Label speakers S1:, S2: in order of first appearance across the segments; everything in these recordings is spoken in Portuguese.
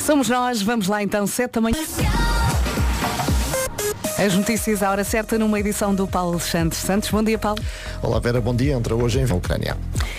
S1: Somos nós, vamos lá então, 7 da manhã. As notícias à hora certa numa edição do Paulo Alexandre Santos. Bom dia, Paulo.
S2: Olá Vera, bom dia. Entra hoje em Ucrânia.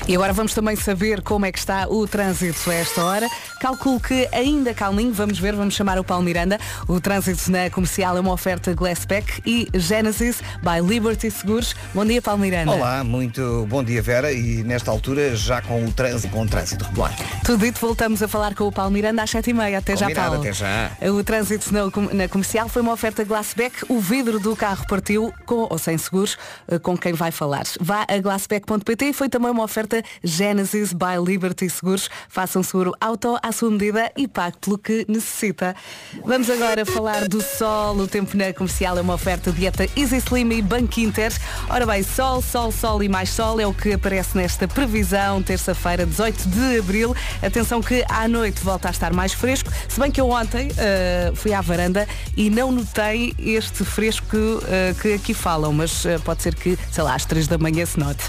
S1: E agora vamos também saber como é que está o trânsito a esta hora. Calculo que ainda calminho, vamos ver, vamos chamar o Paulo Miranda. O trânsito na comercial é uma oferta Glasspack e Genesis by Liberty Seguros. Bom dia, Paulo Miranda.
S3: Olá, muito bom dia Vera e nesta altura já com o trânsito, com o trânsito regular.
S1: Tudo dito, voltamos a falar com o Paulo Miranda às 7h30. Até já,
S3: Combinado,
S1: Paulo.
S3: até já.
S1: O trânsito na, com- na comercial foi uma oferta Glassback. O vidro do carro partiu com ou sem seguros eh, com quem vai falar. Vá a glassback.pt. Foi também uma oferta Genesis by Liberty Seguros. Faça um seguro auto à sua medida e pague pelo que necessita. Vamos agora falar do sol. O tempo na comercial é uma oferta dieta Easy Slim e Banco Inter. Ora bem, sol, sol, sol e mais sol é o que aparece nesta previsão. Terça-feira, 18 de abril. Atenção que à noite volta a estar mais fresco. Se bem que eu ontem eh, fui à varanda e não notei este fresco eh, que aqui falam, mas eh, pode ser que, sei lá, às 3 da manhã se note.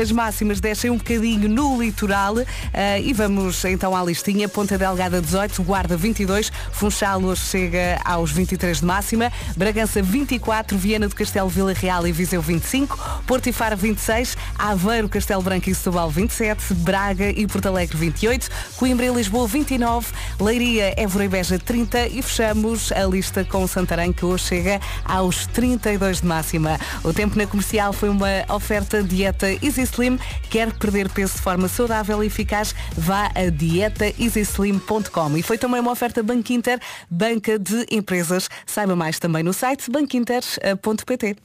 S1: As máximas descem um bocadinho no litoral e vamos então à listinha. Ponta Delgada 18, Guarda 22, Funchal hoje chega aos 23 de máxima, Bragança 24, Viana do Castelo, Vila Real e Viseu 25, Porto e Faro 26, Aveiro, Castelo Branco e Setúbal 27, Braga e Porto Alegre 28, Coimbra e Lisboa 29, Leiria, Évora e Beja 30 e fechamos a lista com Santarém que hoje chega aos 32 de máxima. O tempo na comercial foi uma oferta dieta Easy Slim. Quer perder peso de forma saudável e eficaz? Vá a dietaeasyslim.com. E foi também uma oferta Banco Inter, banca de empresas. Saiba mais também no site banquinter.pt.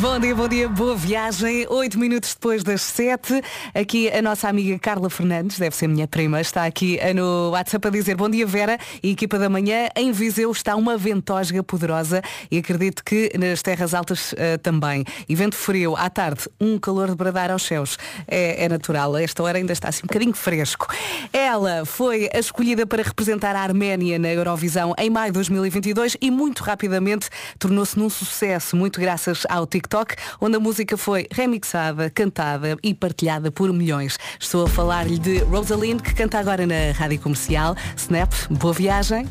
S1: Bom dia, bom dia, boa viagem. Oito minutos depois das sete. Aqui a nossa amiga Carla Fernandes, deve ser minha prima, está aqui eh, no WhatsApp a dizer bom dia Vera e equipa da manhã. Em Viseu está uma ventosga poderosa e acredito que nas terras altas eh, também. E vento frio à tarde, um calor de bradar aos céus. É, é natural, a esta hora ainda está assim um bocadinho fresco. Ela foi a escolhida para representar a Arménia na Eurovisão em maio de 2022 e muito rapidamente tornou-se num sucesso, muito graças ao TikTok, onde a música foi remixada, cantada e partilhada por milhões. Estou a falar-lhe de Rosalind, que canta agora na rádio comercial. Snap, boa viagem.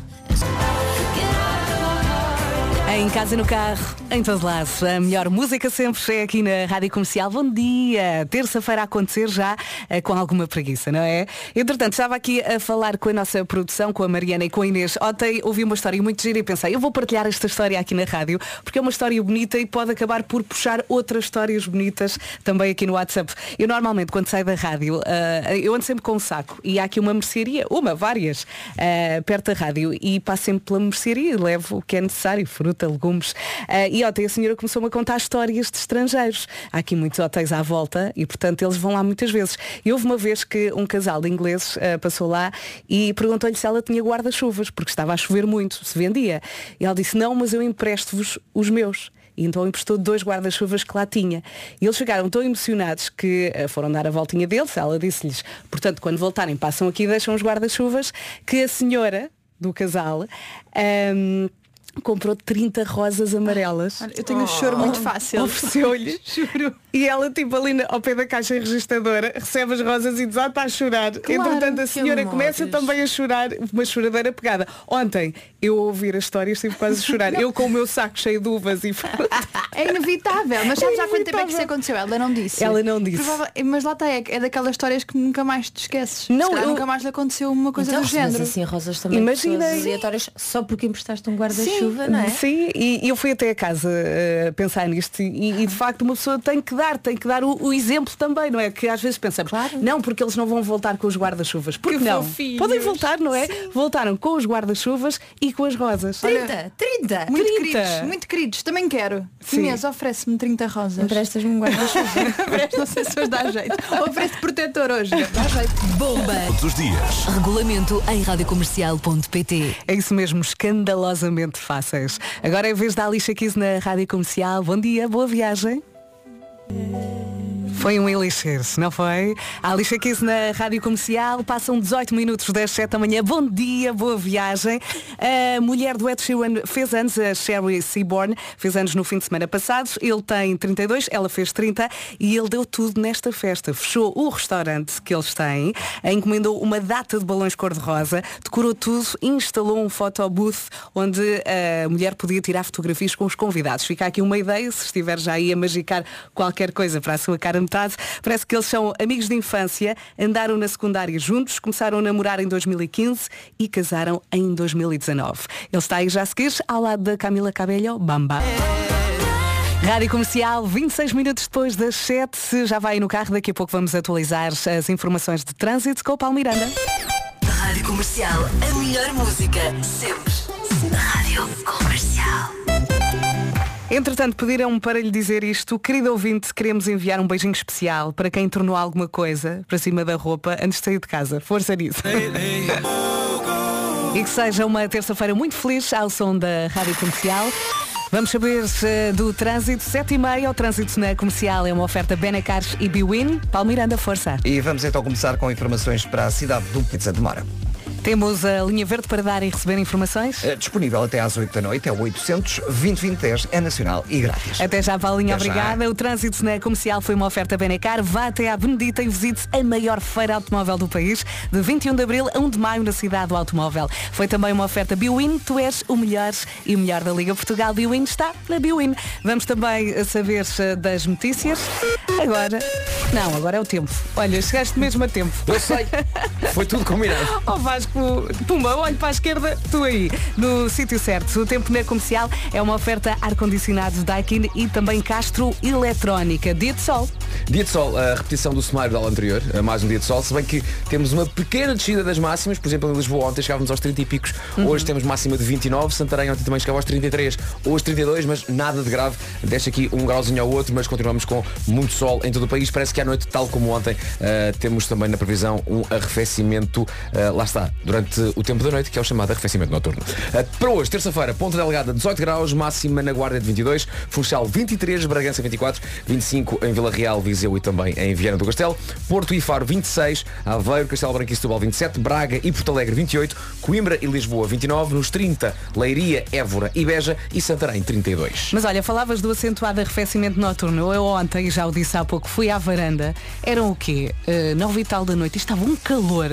S1: Em casa no carro, em todo lado. A melhor música sempre é aqui na Rádio Comercial. Bom dia! Terça-feira a acontecer já eh, com alguma preguiça, não é? Entretanto, estava aqui a falar com a nossa produção, com a Mariana e com a Inês. Ontem ouvi uma história muito gira e pensei, eu vou partilhar esta história aqui na rádio, porque é uma história bonita e pode acabar por puxar outras histórias bonitas também aqui no WhatsApp. Eu normalmente, quando saio da rádio, eh, eu ando sempre com um saco e há aqui uma mercearia, uma, várias, eh, perto da rádio e passo sempre pela mercearia e levo o que é necessário, fruta, legumes. Ah, e ontem a senhora começou-me a contar histórias de estrangeiros. Há aqui muitos hotéis à volta e, portanto, eles vão lá muitas vezes. E houve uma vez que um casal de ingleses ah, passou lá e perguntou-lhe se ela tinha guarda-chuvas, porque estava a chover muito, se vendia. E ela disse, não, mas eu empresto-vos os meus. E então emprestou dois guarda-chuvas que lá tinha. E eles ficaram tão emocionados que eh, foram dar a voltinha deles. Ela disse-lhes, portanto, quando voltarem, passam aqui e deixam os guarda-chuvas, que a senhora do casal ahm, comprou 30 rosas amarelas.
S4: Eu tenho um choro muito fácil.
S1: Ofereceu-lhe.
S4: Juro.
S1: E ela, tipo, ali na- ao pé da caixa registradora, recebe as rosas e desata a chorar. Entretanto, a senhora começa
S4: amores.
S1: também a chorar, uma choradeira pegada. Ontem, eu a ouvir a história, estive quase a chorar. eu com o meu saco cheio de uvas e.
S4: É inevitável, mas sabes
S1: É
S4: há quanto tempo é que isso aconteceu? Ela não disse.
S1: Ela não disse.
S4: Provável- Mas lá está, é, é daquelas histórias que nunca mais te esqueces.
S1: Não, eu-
S4: nunca mais lhe aconteceu uma coisa
S5: então,
S4: do género.
S5: assim rosas também
S1: Imagina.
S5: pessoas aleatórias só porque emprestaste um guarda-chuva, não é?
S1: Sim, e e eu fui até a casa eh, pensar nisto e, e, de facto uma pessoa tem que dar, tem que dar o, o exemplo também, não é? Que às vezes pensamos, não, porque eles não vão voltar com os guarda-chuvas. Porque
S4: Que
S1: não?
S4: fofinhos.
S1: Podem voltar, não é? Voltaram com os guarda-chuvas e com as rosas.
S4: 30, 30, muito
S1: 30.
S4: queridos, muito queridos, também quero.
S1: Sim.
S4: Inês, oferece-me 30 rosas.
S5: Emprestas-me um guarda-chuva.
S4: Oferece, não sei se hoje dá jeito. Oferece protetor hoje. Dá jeito.
S6: Bomba.
S7: Todos os dias.
S6: Regulamento em radiocomercial.pt.
S1: É isso mesmo, escandalosamente fáceis. Agora é vez da Alicia Keys na Rádio Comercial. Bom dia, boa viagem. Foi um elixir, não foi? A Alicia Keys na Rádio Comercial, passam 18 minutos das 7 da manhã. Bom dia, boa viagem. A mulher do Ed Sheeran fez anos, a Sherry Seaborn, fez anos no fim de semana passado. Ele tem 32, ela fez 30 e ele deu tudo nesta festa. Fechou o restaurante que eles têm, encomendou uma data de balões cor-de-rosa, decorou tudo, instalou um photobooth onde a mulher podia tirar fotografias com os convidados. Fica aqui uma ideia, se estiver já aí a magicar qualquer coisa para a sua cara metade. Parece que eles são amigos de infância, andaram na secundária juntos, começaram a namorar em 2015 e casaram em 2019. Ele está aí já a seguir, ao lado da Camila Cabello, Bamba. Rádio Comercial, 26 minutos depois das 7, já vai no carro, daqui a pouco vamos atualizar as informações de trânsito com o Paulo Miranda.
S6: Rádio Comercial, a melhor música, sempre.
S1: Entretanto, pediram-me para lhe dizer isto. Querido ouvinte, queremos enviar um beijinho especial para quem tornou alguma coisa para cima da roupa antes de sair de casa. Força nisso. e que seja uma terça-feira muito feliz ao som da Rádio Comercial. Vamos saber eh, do trânsito, 7 e meia, o trânsito na comercial é uma oferta Benecars e Biwin. Paulo Miranda, força.
S3: E vamos então começar com informações para a cidade do Pizza de Mora.
S1: Temos a linha verde para dar e receber informações.
S3: Eh, Disponível até às 8 da noite, é o 800 2010 é nacional e grátis.
S1: Até já, Paulinha,
S3: Até já.
S1: obrigada. O trânsito na comercial foi uma oferta Benecar. Vá até à Benedita e visite a maior feira automóvel do país, de 21 de abril a 1 de maio na cidade do automóvel. Foi também uma oferta Biwin. Tu és o melhor e o melhor da Liga Portugal. Biwin está na Biwin. Vamos também saber eh, das notícias. Agora, não, agora é o tempo. Olha, chegaste mesmo a tempo.
S7: Eu sei. Foi tudo combinado.
S1: Ó Vasco, pumba, olho para a esquerda, tu aí, no sítio certo. O tempo na comercial é uma oferta ar-condicionado Daikin e também Castro Eletrónica. Dia de sol.
S7: Dia de sol, a repetição do cenário da aula anterior, mais um dia de sol, se bem que temos uma pequena descida das máximas, por exemplo em Lisboa ontem chegávamos aos 30 e picos, hoje temos máxima de 29, Santarém ontem também chegava aos 33, hoje 32, mas nada de grave, deixa aqui um grauzinho ao outro, mas continuamos com muito sol em todo o país, parece que à noite, tal como ontem, eh, temos também na previsão um arrefecimento, eh, lá está, durante o tempo da noite, que é o chamado arrefecimento noturno. Eh, para hoje, terça-feira, Ponta Delgada 18 graus, máxima na Guarda de 22, Funchal 23, Bragança 24, 25 em Vila Real, Viseu e também em Viana do Castelo, Porto e Faro 26, Aveiro, Castelo Branco e Setúbal 27, Braga e Porto Alegre 28, Coimbra e Lisboa 29, nos 30, Leiria, Évora e Beja e Santarém 32.
S1: Mas olha, falavas do acentuado arrefecimento noturno. Eu ontem, já o disse há pouco, fui à varanda. Eram o quê? Uh, nove e tal da noite. E estava um calor.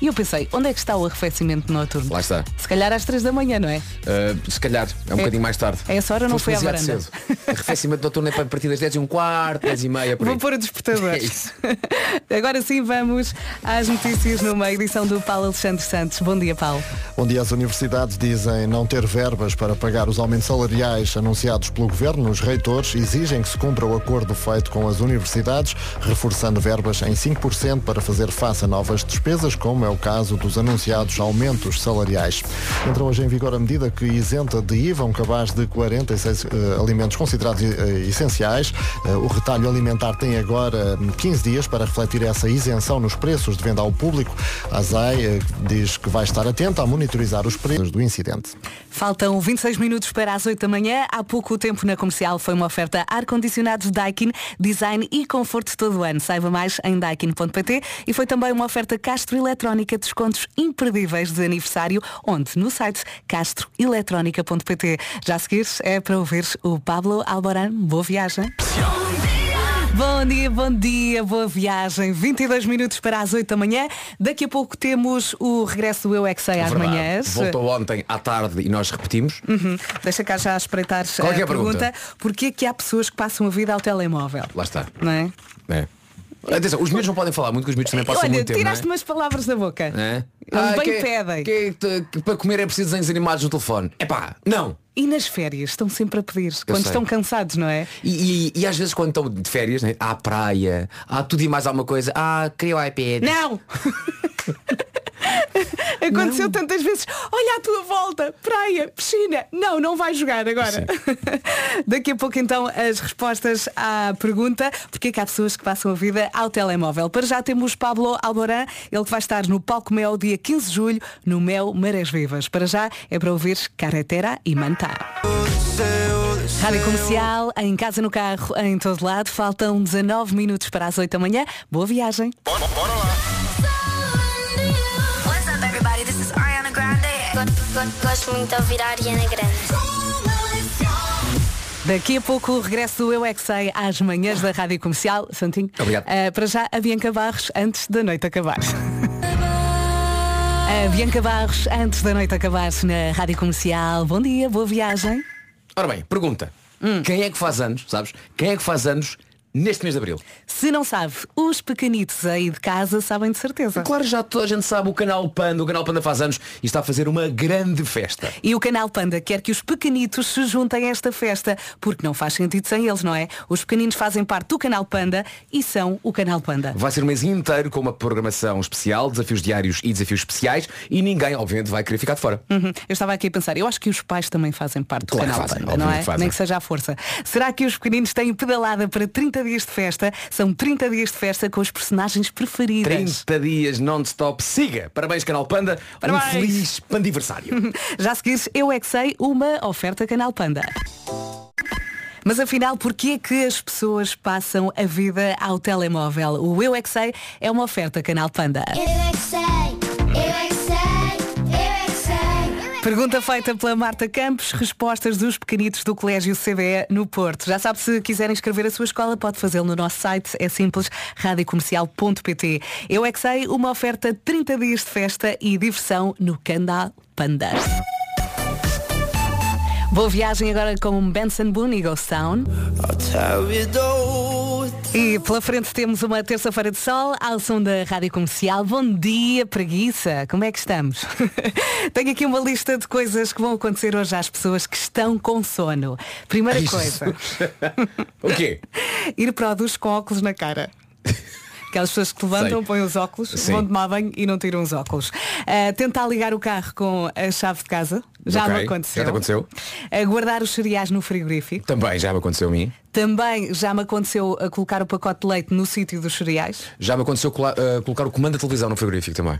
S1: E eu pensei, onde é que está o arrefecimento noturno?
S7: Lá está.
S1: Se calhar às três da manhã, não é?
S7: Uh, se calhar, é um
S1: É-
S7: bocadinho mais tarde.
S1: a essa hora não
S7: Foste
S1: fui à varanda.
S7: cedo. Arrefecimento noturno é para partir das 10 e um quarto, 10 e meia, por aí.
S1: Vou pôr o despertador.
S7: É isso.
S1: Agora sim vamos às notícias numa edição do Paulo Alexandre Santos. Bom dia, Paulo.
S2: Bom dia. As universidades dizem não ter verbas para pagar os aumentos salariais anunciados pelo Governo. Os reitores exigem que se cumpra o acordo feito com as universidades, reforçando verbas em 5% para fazer face a novas despesas, como é o caso dos anunciados aumentos salariais. Entra hoje em vigor a medida que isenta de IVA um cabaz de 46 eh, alimentos considerados eh, essenciais. Eh, o retalho alimentar tem agora hum, 15 dias para refletir essa isenção nos preços de venda ao público. A eh, diz que vai estar atenta a monitorizar os preços do incidente.
S1: Faltam 26 minutos para as 8 da manhã. Há pouco tempo na comercial foi uma oferta ar-condicionados Daikin, design e conforto todo o ano. Saiba mais em daikin.pt e foi também uma oferta Castro Eletrónica, descontos imperdíveis de aniversário, onde? No site castroeletrónica.pt. Já a seguir é para ouvir o Pablo Alboran. Boa viagem. Bom dia, bom dia, boa viagem. 22 minutos para as 8 da manhã. Daqui a pouco temos o regresso do Eu é Que Sei às
S7: Verdade.
S1: manhãs.
S7: Voltou ontem à tarde e nós repetimos.
S1: Uhum. Deixa cá já espreitar
S7: Qual é
S1: a
S7: a pergunta?
S1: pergunta. Porquê que há pessoas que passam a vida ao telemóvel?
S7: Lá está.
S1: Não é?
S7: É. Atenção, os miúdos não podem falar muito, que os miúdos também passam
S1: Olha,
S7: muito tempo. não é?
S1: umas palavras da boca.
S7: É?
S1: Eles bem
S7: que-
S1: pedem.
S7: que é que- que para comer é preciso desenhos animados no telefone. É pá, não.
S1: E nas férias estão sempre a pedir, quando
S7: sei.
S1: estão cansados, não é?
S7: E, e- e às vezes quando estão de férias, né? há praia, há tudo e mais alguma coisa, ah, queria o iPad.
S1: Não! aconteceu tantas vezes. Olha à tua volta, praia, piscina. Não, não vai jogar agora. Daqui a pouco então as respostas à pergunta porque é que há pessoas que passam a vida ao telemóvel. Para já temos Pablo Alborán, ele que vai estar no Palco Mel dia 15 de julho, no Mel Marés Vivas. Para já é para ouvir Carretera e Mantá. Rádio Comercial, em casa, no carro, em todo lado. Faltam 19 minutos para as 8 da manhã. Boa viagem.
S8: What's Gosto muito de ouvir a Ariana Grande.
S1: Daqui a pouco o regresso do Eu é Que Sei às manhãs da Rádio Comercial. Santinho.
S7: Obrigado.
S1: Ah, para já, a Bianca Barros, antes da noite acabar. A Bianca Barros, antes da noite acabar na Rádio Comercial. Bom dia, boa viagem.
S7: Ora bem, pergunta.
S1: Hum.
S7: Quem é que faz anos, sabes? Quem é que faz anos neste mês de Abril?
S1: Se não sabe, os pequenitos aí de casa sabem de certeza.
S7: Claro, já toda a gente sabe, o canal Panda, o canal Panda faz anos e está a fazer uma grande festa.
S1: E o canal Panda quer que os pequenitos se juntem a esta festa, porque não faz sentido sem eles, não é? Os pequeninos fazem parte do canal Panda e são o canal Panda.
S7: Vai ser um mês inteiro com uma programação especial, desafios diários e desafios especiais e ninguém, obviamente, vai querer ficar de fora.
S1: Uhum. Eu estava aqui a pensar, eu acho que os pais também fazem parte do
S7: Claro
S1: canal
S7: fazem,
S1: Panda, não é?
S7: fazem.
S1: Nem que seja à força. Será que os pequeninos têm pedalada para 30 dias de festa? São 30 dias de festa com os personagens preferidos.
S7: 30 dias non-stop. Siga! Parabéns, canal Panda.
S1: Parabéns.
S7: Um feliz pandiversário.
S1: Já a seguir, eu é que sei, uma oferta Canal Panda. Mas afinal, porquê é que as pessoas passam a vida ao telemóvel? O Eu é que sei é uma oferta Canal Panda.
S8: Eu é que sei,
S1: Pergunta feita pela Marta Campos, respostas dos pequenitos do Colégio CBE no Porto. Já sabe, se quiserem escrever a sua escola, pode fazê-lo no nosso site, é simples, radiocomercial.pt. Eu é que sei, uma oferta 30 dias de festa e diversão no Canal Panda. Boa viagem agora com Benson Boone e Ghost Town. E pela frente temos uma terça-feira de sol ao som da Rádio Comercial. Bom dia, preguiça. Como é que estamos? Tenho aqui uma lista de coisas que vão acontecer hoje às pessoas que estão com sono. Primeira coisa,
S7: o quê?
S1: ir para o duche com óculos na cara. Aquelas pessoas que levantam,
S7: Sei.
S1: põem os óculos,
S7: Sim.
S1: vão tomar banho e não tiram os óculos. Ah, tentar ligar o carro com a chave de casa. Já
S7: Ok,
S1: me aconteceu.
S7: já te aconteceu?
S1: Ah, guardar os cereais no frigorífico.
S7: Também já me aconteceu a mim.
S1: Também já me aconteceu a colocar o pacote de leite no sítio dos cereais.
S7: Já me aconteceu cola- uh, colocar o comando da televisão no frigorífico também.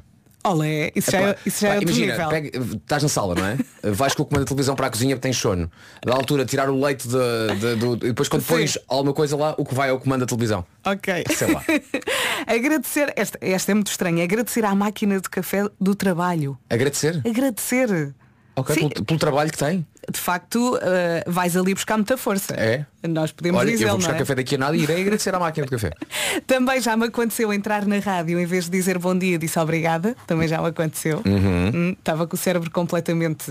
S1: Olé, isso já, é, isso já é outro
S7: imagina,
S1: nível.
S7: pega- estás na sala, não é? Vais com o comando da televisão para a cozinha porque tens sono. Da altura, tirar o leite de, de- do. E depois quando
S1: Sim.
S7: pões alguma coisa lá, o que vai é o comando da televisão.
S1: Ok.
S7: Sei lá.
S1: agradecer, esta, esta é muito estranha, agradecer à máquina de café do trabalho.
S7: Agradecer.
S1: Agradecer.
S7: Ok,
S1: Sim,
S7: pelo, pelo trabalho que tem.
S1: de facto, eh, vais ali buscar muita força.
S7: É?
S1: Nós podemos
S7: Olha,
S1: dizer,
S7: eu vou buscar
S1: é?
S7: café daqui a nada e irei agradecer à máquina de café.
S1: Também já me aconteceu entrar na rádio em vez de dizer bom dia, disse obrigada. Também já me aconteceu.
S7: Uhum.
S1: Hum, Estava com o cérebro completamente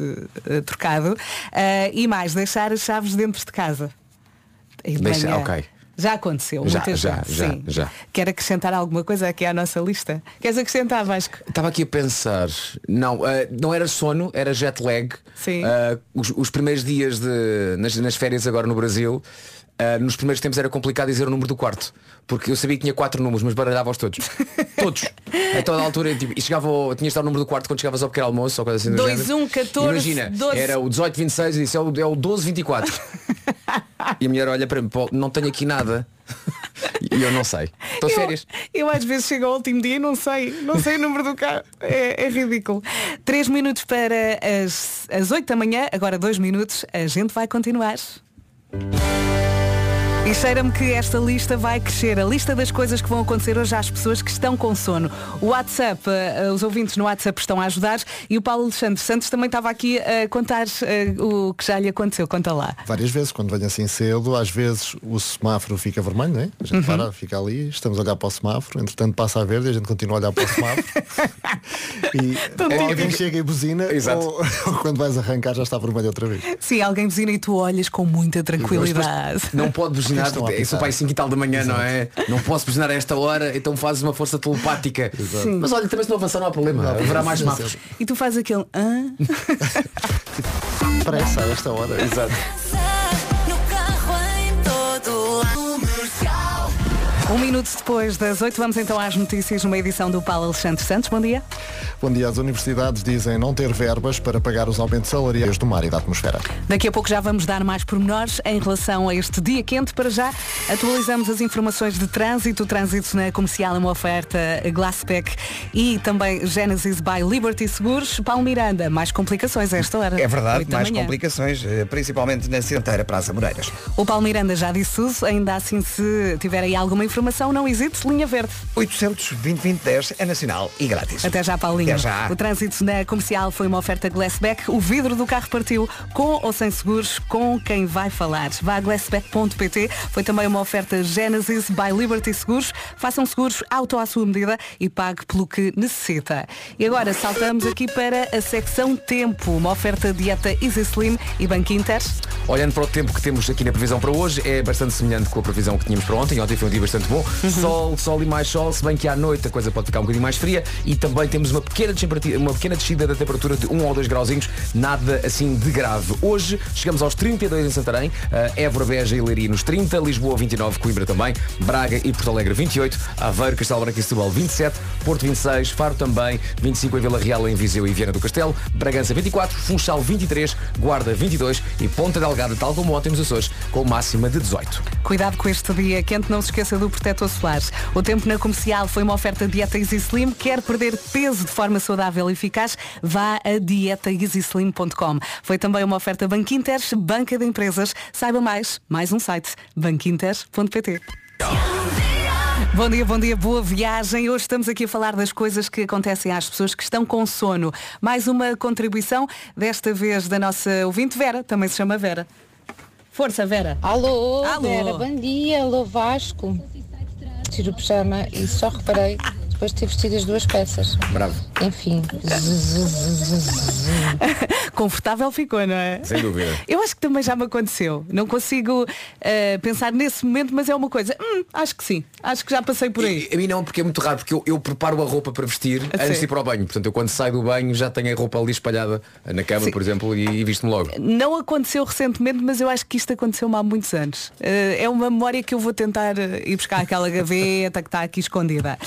S1: eh, trocado. Ah, e mais, deixar as chaves dentro de casa. De
S7: Deixa- ok.
S1: Já aconteceu,
S7: Já,
S1: muitas
S7: já,
S1: vezes.
S7: já,
S1: sim.
S7: já.
S1: Quer acrescentar alguma coisa aqui à nossa lista? Queres acrescentar, Vasco?
S7: Estava aqui a pensar. Não, eh, não era sono, era jet lag.
S1: Sim.
S7: Eh, os, os primeiros dias de, nas, nas férias agora no Brasil, eh, nos primeiros tempos era complicado dizer o número do quarto. Porque eu sabia que tinha quatro números, mas baralhava-os todos. todos. A toda a altura, tipo, e chegava ao, tinha estado o número do quarto quando chegavas ao pequeno almoço ou coisa assim. do
S1: Dois,
S7: género.
S1: um, 14,
S7: Imagina,
S1: 12.
S7: era o 1826 e disse é o, é o 1224. e a mulher olha para mim, "Pô, não tenho aqui nada. E eu não sei. Estou férias.
S1: Eu, às vezes chego ao último dia e não sei, não sei o número do carro. É, é ridículo. Três minutos para as, as 8 da manhã, agora dois minutos, a gente vai continuar. E cheira-me que esta lista vai crescer. A lista das coisas que vão acontecer hoje às pessoas que estão com sono. O WhatsApp, eh, os ouvintes no WhatsApp estão a ajudar e o Paulo Alexandre Santos também estava aqui a contar eh, o que já lhe aconteceu. Conta lá.
S2: Várias vezes, quando venho assim cedo, às vezes o semáforo fica vermelho, não é? A gente para, fica ali, estamos a olhar para o semáforo, entretanto passa a verde e a gente continua a olhar para o semáforo. e ou alguém chega e buzina,
S7: Exato.
S2: ou, ou quando vais arrancar já está vermelho outra vez.
S1: Sim, alguém buzina e tu olhas com muita tranquilidade.
S7: Não pode buzinar, É
S2: apitar.
S7: para aí 5 e tal da manhã, não é? Não posso buzinar a esta hora, então fazes uma força telepática. Mas olha, também se não avançar não há problema. Haverá mais semáforos.
S1: E tu fazes aquele. Hã?
S2: Pressa a esta hora.
S7: Exato.
S1: Um minuto depois das 8, vamos então às notícias numa edição do Paulo Alexandre Santos. Bom dia.
S2: Bom dia. As universidades dizem não ter verbas para pagar os aumentos salariais do mar e da atmosfera.
S1: Daqui a pouco já vamos dar mais pormenores em relação a este dia quente. Para já, atualizamos as informações de trânsito. O trânsito na comercial é uma oferta Glasspack e também Genesis by Liberty Seguros. Paulo Miranda, mais complicações a esta hora.
S3: É verdade,
S1: Oito da
S3: mais
S1: manhã.
S3: complicações, eh, principalmente na Cianteira Praça Moreiras.
S1: O Paulo Miranda já disse tudo. Ainda assim, se tiver aí alguma informação, não hesite, linha verde.
S3: 800 2010 é nacional e grátis.
S1: Até já, Paulinho.
S3: Até já.
S1: O trânsito na comercial foi uma oferta Glassback. O vidro do carro partiu com ou sem seguros, com quem vai falar. Vá a glassback.pt. Foi também uma oferta Genesis by Liberty Seguros. Façam seguros auto à sua medida e pague pelo que necessita. E agora saltamos aqui para a secção Tempo. Uma oferta dieta Easy Slim e Banco Inter.
S7: Olhando para o tempo que temos aqui na previsão para hoje, é bastante semelhante com a previsão que tínhamos para ontem. Ontem foi um dia bastante bom. Sol, sol e mais sol, se bem que à noite a coisa pode ficar um bocadinho mais fria e também temos uma pequena, temperatura- uma pequena descida da temperatura de 1 ou 2 grauzinhos, nada assim de grave. Hoje chegamos aos 32 em Santarém, uh, Évora, Beja e Leiria nos 30, Lisboa 29, Coimbra também, Braga e Porto Alegre 28, Aveiro, Castelo Branco e Setúbal 27, Porto 26, Faro também, 25 em Vila Real, em Viseu e Viana do Castelo, Bragança 24, Funchal 23, Guarda 22 e Ponta Delgada, tal como ontem nos Açores, com máxima de 18.
S1: Cuidado com este dia quente, não se esqueça do protetor solar. O tempo na comercial foi uma oferta dieta Easy Slim. Quer perder peso de forma saudável e eficaz? Vá a dietaeasyslim.com. Foi também uma oferta Banco Inter, banca de empresas. Saiba mais, mais um site, banquinter.pt. Bom dia, bom dia, boa viagem. Hoje estamos aqui a falar das coisas que acontecem às pessoas que estão com sono. Mais uma contribuição, desta vez da nossa ouvinte Vera, também se chama Vera. Força, Vera.
S9: Alô,
S1: Alô.
S9: Vera, bom dia, alô Vasco. Tiro o pijama e só reparei depois de ter vestido as duas peças.
S7: Bravo.
S9: Enfim.
S1: Confortável ficou, não é?
S7: Sem dúvida.
S1: Eu acho que também já me aconteceu. Não consigo eh, pensar nesse momento, mas é uma coisa. Hum, acho que sim. Acho que já passei por aí.
S7: A mim não, porque é muito raro, porque eu, eu preparo a roupa para vestir
S1: A
S7: antes de
S1: sério?
S7: ir para o banho. Portanto, eu quando saio do banho já tenho a roupa ali espalhada na cama,
S1: Sim.
S7: por exemplo, e, e visto-me logo.
S1: Não aconteceu recentemente, mas eu acho que isto aconteceu-me há muitos anos. Eh, é uma memória que eu vou tentar eh, ir buscar aquela gaveta que está aqui escondida.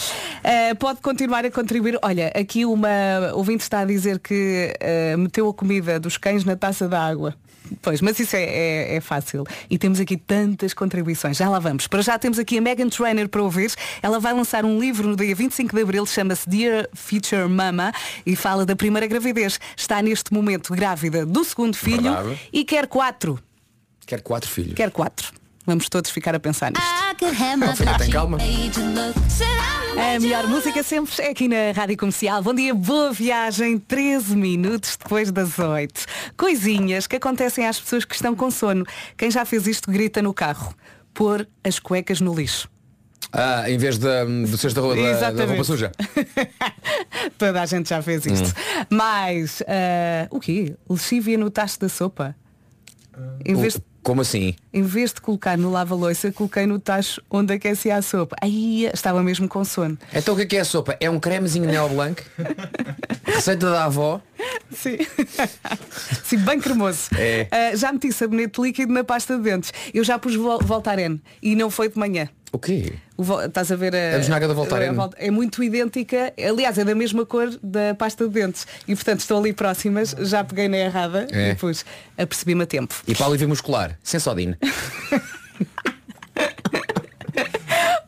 S1: Eh, pode continuar a contribuir. Olha, aqui uma ouvinte está a dizer que eh, meteu a comida dos cães na taça da água. Pois, mas isso é, é- é fácil. E temos aqui tantas contribuições. Já lá vamos. Para já temos aqui a Megan Trainer para ouvir. Ela vai lançar um livro no dia 25 de Abril, chama-se Dear Future Mama e fala da primeira gravidez. Está neste momento grávida do segundo filho
S7: Verdade.
S1: e quer quatro.
S7: Quero quatro filhos.
S1: Quer quatro. Vamos todos ficar a pensar nisto.
S7: Filha, tem calma.
S1: A melhor música sempre é aqui na Rádio Comercial. Bom dia, boa viagem, 13 minutos depois das 8. Coisinhas que acontecem às pessoas que estão com sono. Quem já fez isto grita no carro. Pôr as cuecas no lixo.
S7: Ah, em vez da, do cesto da, roupa- da, da roupa suja.
S1: Toda a gente já fez isto. Mas, ah, o quê? Lexívia no tacho da sopa? Em vez, de,
S7: Como assim?
S1: em vez de colocar no lava-loiça, coloquei no tacho onde aquecia a sopa. Aí estava mesmo com sono.
S7: Então o que é que é a sopa? É um cremezinho Neo Blanc? Receita da avó?
S1: Sim. Sim, bem cremoso.
S7: É.
S1: Ah, já meti sabonete líquido na pasta de dentes. Eu já pus Vol- Voltaren e não foi de manhã.
S7: O quê?
S1: O estás a ver a,
S7: A bisnaga da Voltaren?
S1: É muito idêntica, aliás, é da mesma cor da pasta de dentes. E portanto estão ali próximas, já peguei na errada
S7: É.
S1: e pus, apercebi-me a tempo.
S7: E para alívio muscular? Sensodine.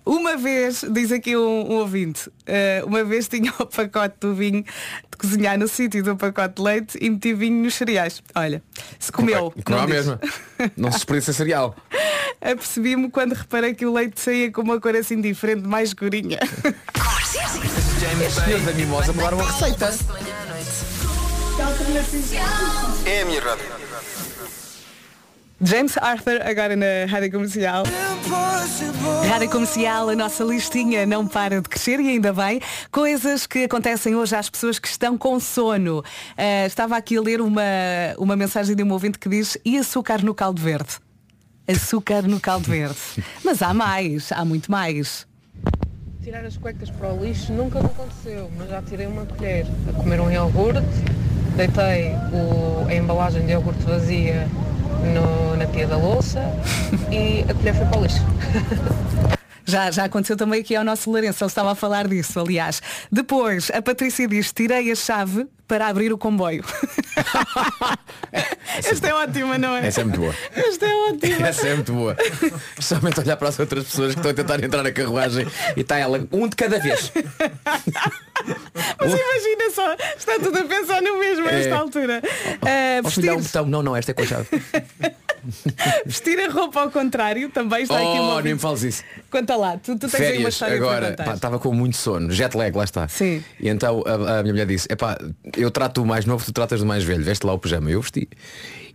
S1: Uma vez, diz aqui um, um ouvinte, ah, uma vez tinha o pacote do vinho de cozinhar no sítio do pacote de leite e meti vinho nos cereais. Olha, se comeu.
S7: Não,
S1: não
S7: é
S1: diz.
S7: mesmo. Não se desperdiça cereal.
S1: Apercebi-me quando reparei que o leite saía com uma cor assim diferente, mais escurinha.
S7: Receita.
S10: É a minha rádio.
S1: James Arthur, agora na Rádio Comercial. Rádio Comercial, a nossa listinha não para de crescer e ainda bem. Coisas que acontecem hoje às pessoas que estão com sono. Ah, estava aqui a ler uma, uma mensagem de um ouvinte que diz e açúcar no caldo verde? Açúcar no caldo verde. Mas há mais, há muito mais.
S11: Tirar as cuecas para o lixo nunca me aconteceu, mas já tirei uma colher a comer um iogurte, deitei o- a embalagem de iogurte vazia no- na pia da louça e a colher foi para o lixo.
S1: Já, já aconteceu também aqui ao nosso Lourenço, ele estava a falar disso, aliás. Depois, a Patrícia diz, tirei a chave para abrir o comboio. Esta é ótima, não é?
S7: Essa é muito boa.
S1: Esta é ótima.
S7: Essa é muito boa. Somente olhar para as outras pessoas que estão a tentar entrar na carruagem e está ela um de cada vez.
S1: Mas imagina só, está tudo a pensar no mesmo a
S7: É.
S1: esta altura. Ah,
S7: Ao filho, há um
S1: vestir,
S7: botão. Não, não, esta é com a chave.
S1: vestir a roupa ao contrário, também está aqui uma
S7: Oh, nem me fales isso.
S1: Conta lá, tu, tu tens aí uma
S7: Férias,
S1: história
S7: agora,
S1: para
S7: estava com muito sono, jet lag, lá está.
S1: Sim.
S7: E então a, a minha mulher disse, epá, eu trato do mais novo, tu tratas do mais velho, veste lá o pijama, eu vesti.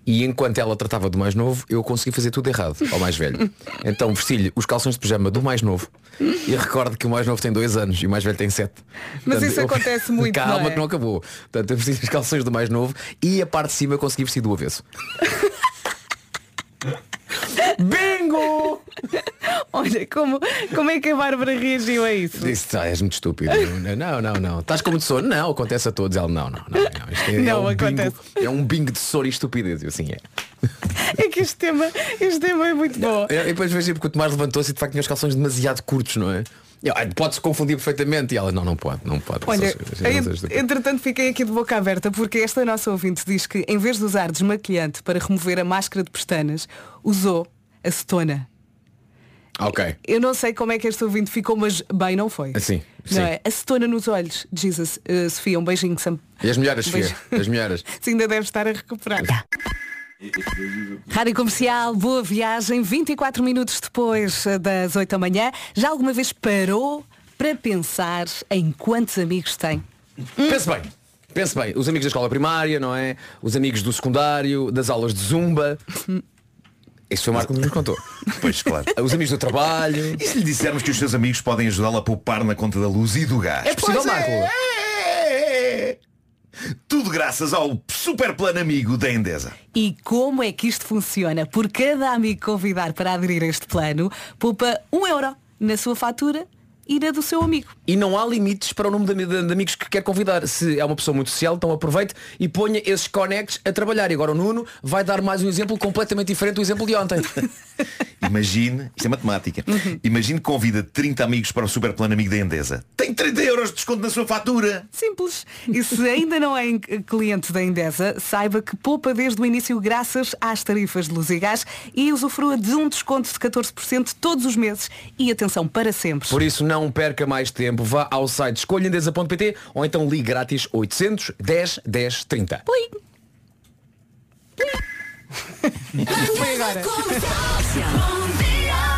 S7: E enquanto ela tratava do mais novo, eu consegui fazer tudo errado ao mais velho. Então vesti-lhe os calções de pijama do mais novo. E recordo que o mais novo tem dois anos e o mais velho tem sete.
S1: Mas
S7: Portanto,
S1: isso
S7: eu-
S1: acontece muito,
S7: Calma
S1: não é?
S7: que não acabou. Portanto, eu vesti os calções do mais novo e a parte de cima consegui vestir do avesso. Bingo!
S1: Olha, como, como é que a Bárbara reagiu a isso?
S7: Disse, ah, és muito estúpido. Não, não, não. Estás com muito sono? Não, acontece a todos. Ela, não, não, não. não. Isto é, é
S1: Não
S7: um
S1: acontece.
S7: Bingo, é um bingo de sono e estupidez. Eu assim é.
S1: É que este tema, este tema é muito bom.
S7: E depois vejo porque o Tomás levantou-se e de facto tinha os calções demasiado curtos, não é? E eu, "Ai, Pode-se confundir perfeitamente. E ela, não, não pode, não pode.
S1: Olha,
S7: Só-
S1: entretanto fiquei aqui de boca aberta porque esta nossa ouvinte diz que em vez de usar desmaquilhante para remover a máscara de pestanas, usou acetona.
S7: Ok.
S1: Eu não sei como é que este ouvinte ficou, mas bem não foi.
S7: Assim,
S1: Não
S7: sim.
S1: é? Acetona nos olhos. Jesus, uh, Sofia, um beijinho. Sam.
S7: E as melhores,
S1: Um
S7: Sofia? As melhores.
S1: Se ainda deve estar a recuperar. Rádio Comercial, boa viagem, 24 minutos depois eh, das 8 da manhã. Já alguma vez parou para pensar em quantos amigos tem?
S7: Pense bem. Pense bem, os amigos da escola primária, não é? Os amigos do secundário, das aulas de zumba. Isso foi o Marco que nos contou.
S12: Pois, claro.
S7: Os amigos do trabalho.
S12: E se lhe dissermos que os seus amigos podem ajudá-la a poupar na conta da luz e do gás?
S7: É possível,
S12: Pois
S7: Marco?
S12: é. Tudo graças ao super plano amigo da Endesa.
S1: E como é que isto funciona? Por cada amigo convidar para aderir a este plano, poupa um euro na sua fatura e na do seu amigo.
S7: E não há limites para o número de, de- de amigos que quer convidar. Se é uma pessoa muito social, então aproveite e ponha esses conectos a trabalhar. E agora o Nuno vai dar mais um exemplo completamente diferente do exemplo de ontem.
S12: Imagine, isto é matemática, imagine que convida 30 amigos para o super plano amigo da Endesa. Tem 30 euros de desconto na sua fatura.
S1: Simples. E se ainda não é cliente da Endesa, saiba que poupa desde o início graças às tarifas de luz e gás e usufrua de um desconto de 14% todos os meses. E atenção, para sempre.
S7: Por isso não perca mais tempo. Vá ao site escolhaendesa.pt ou então ligue grátis 800 10 10 30.
S1: Foi agora.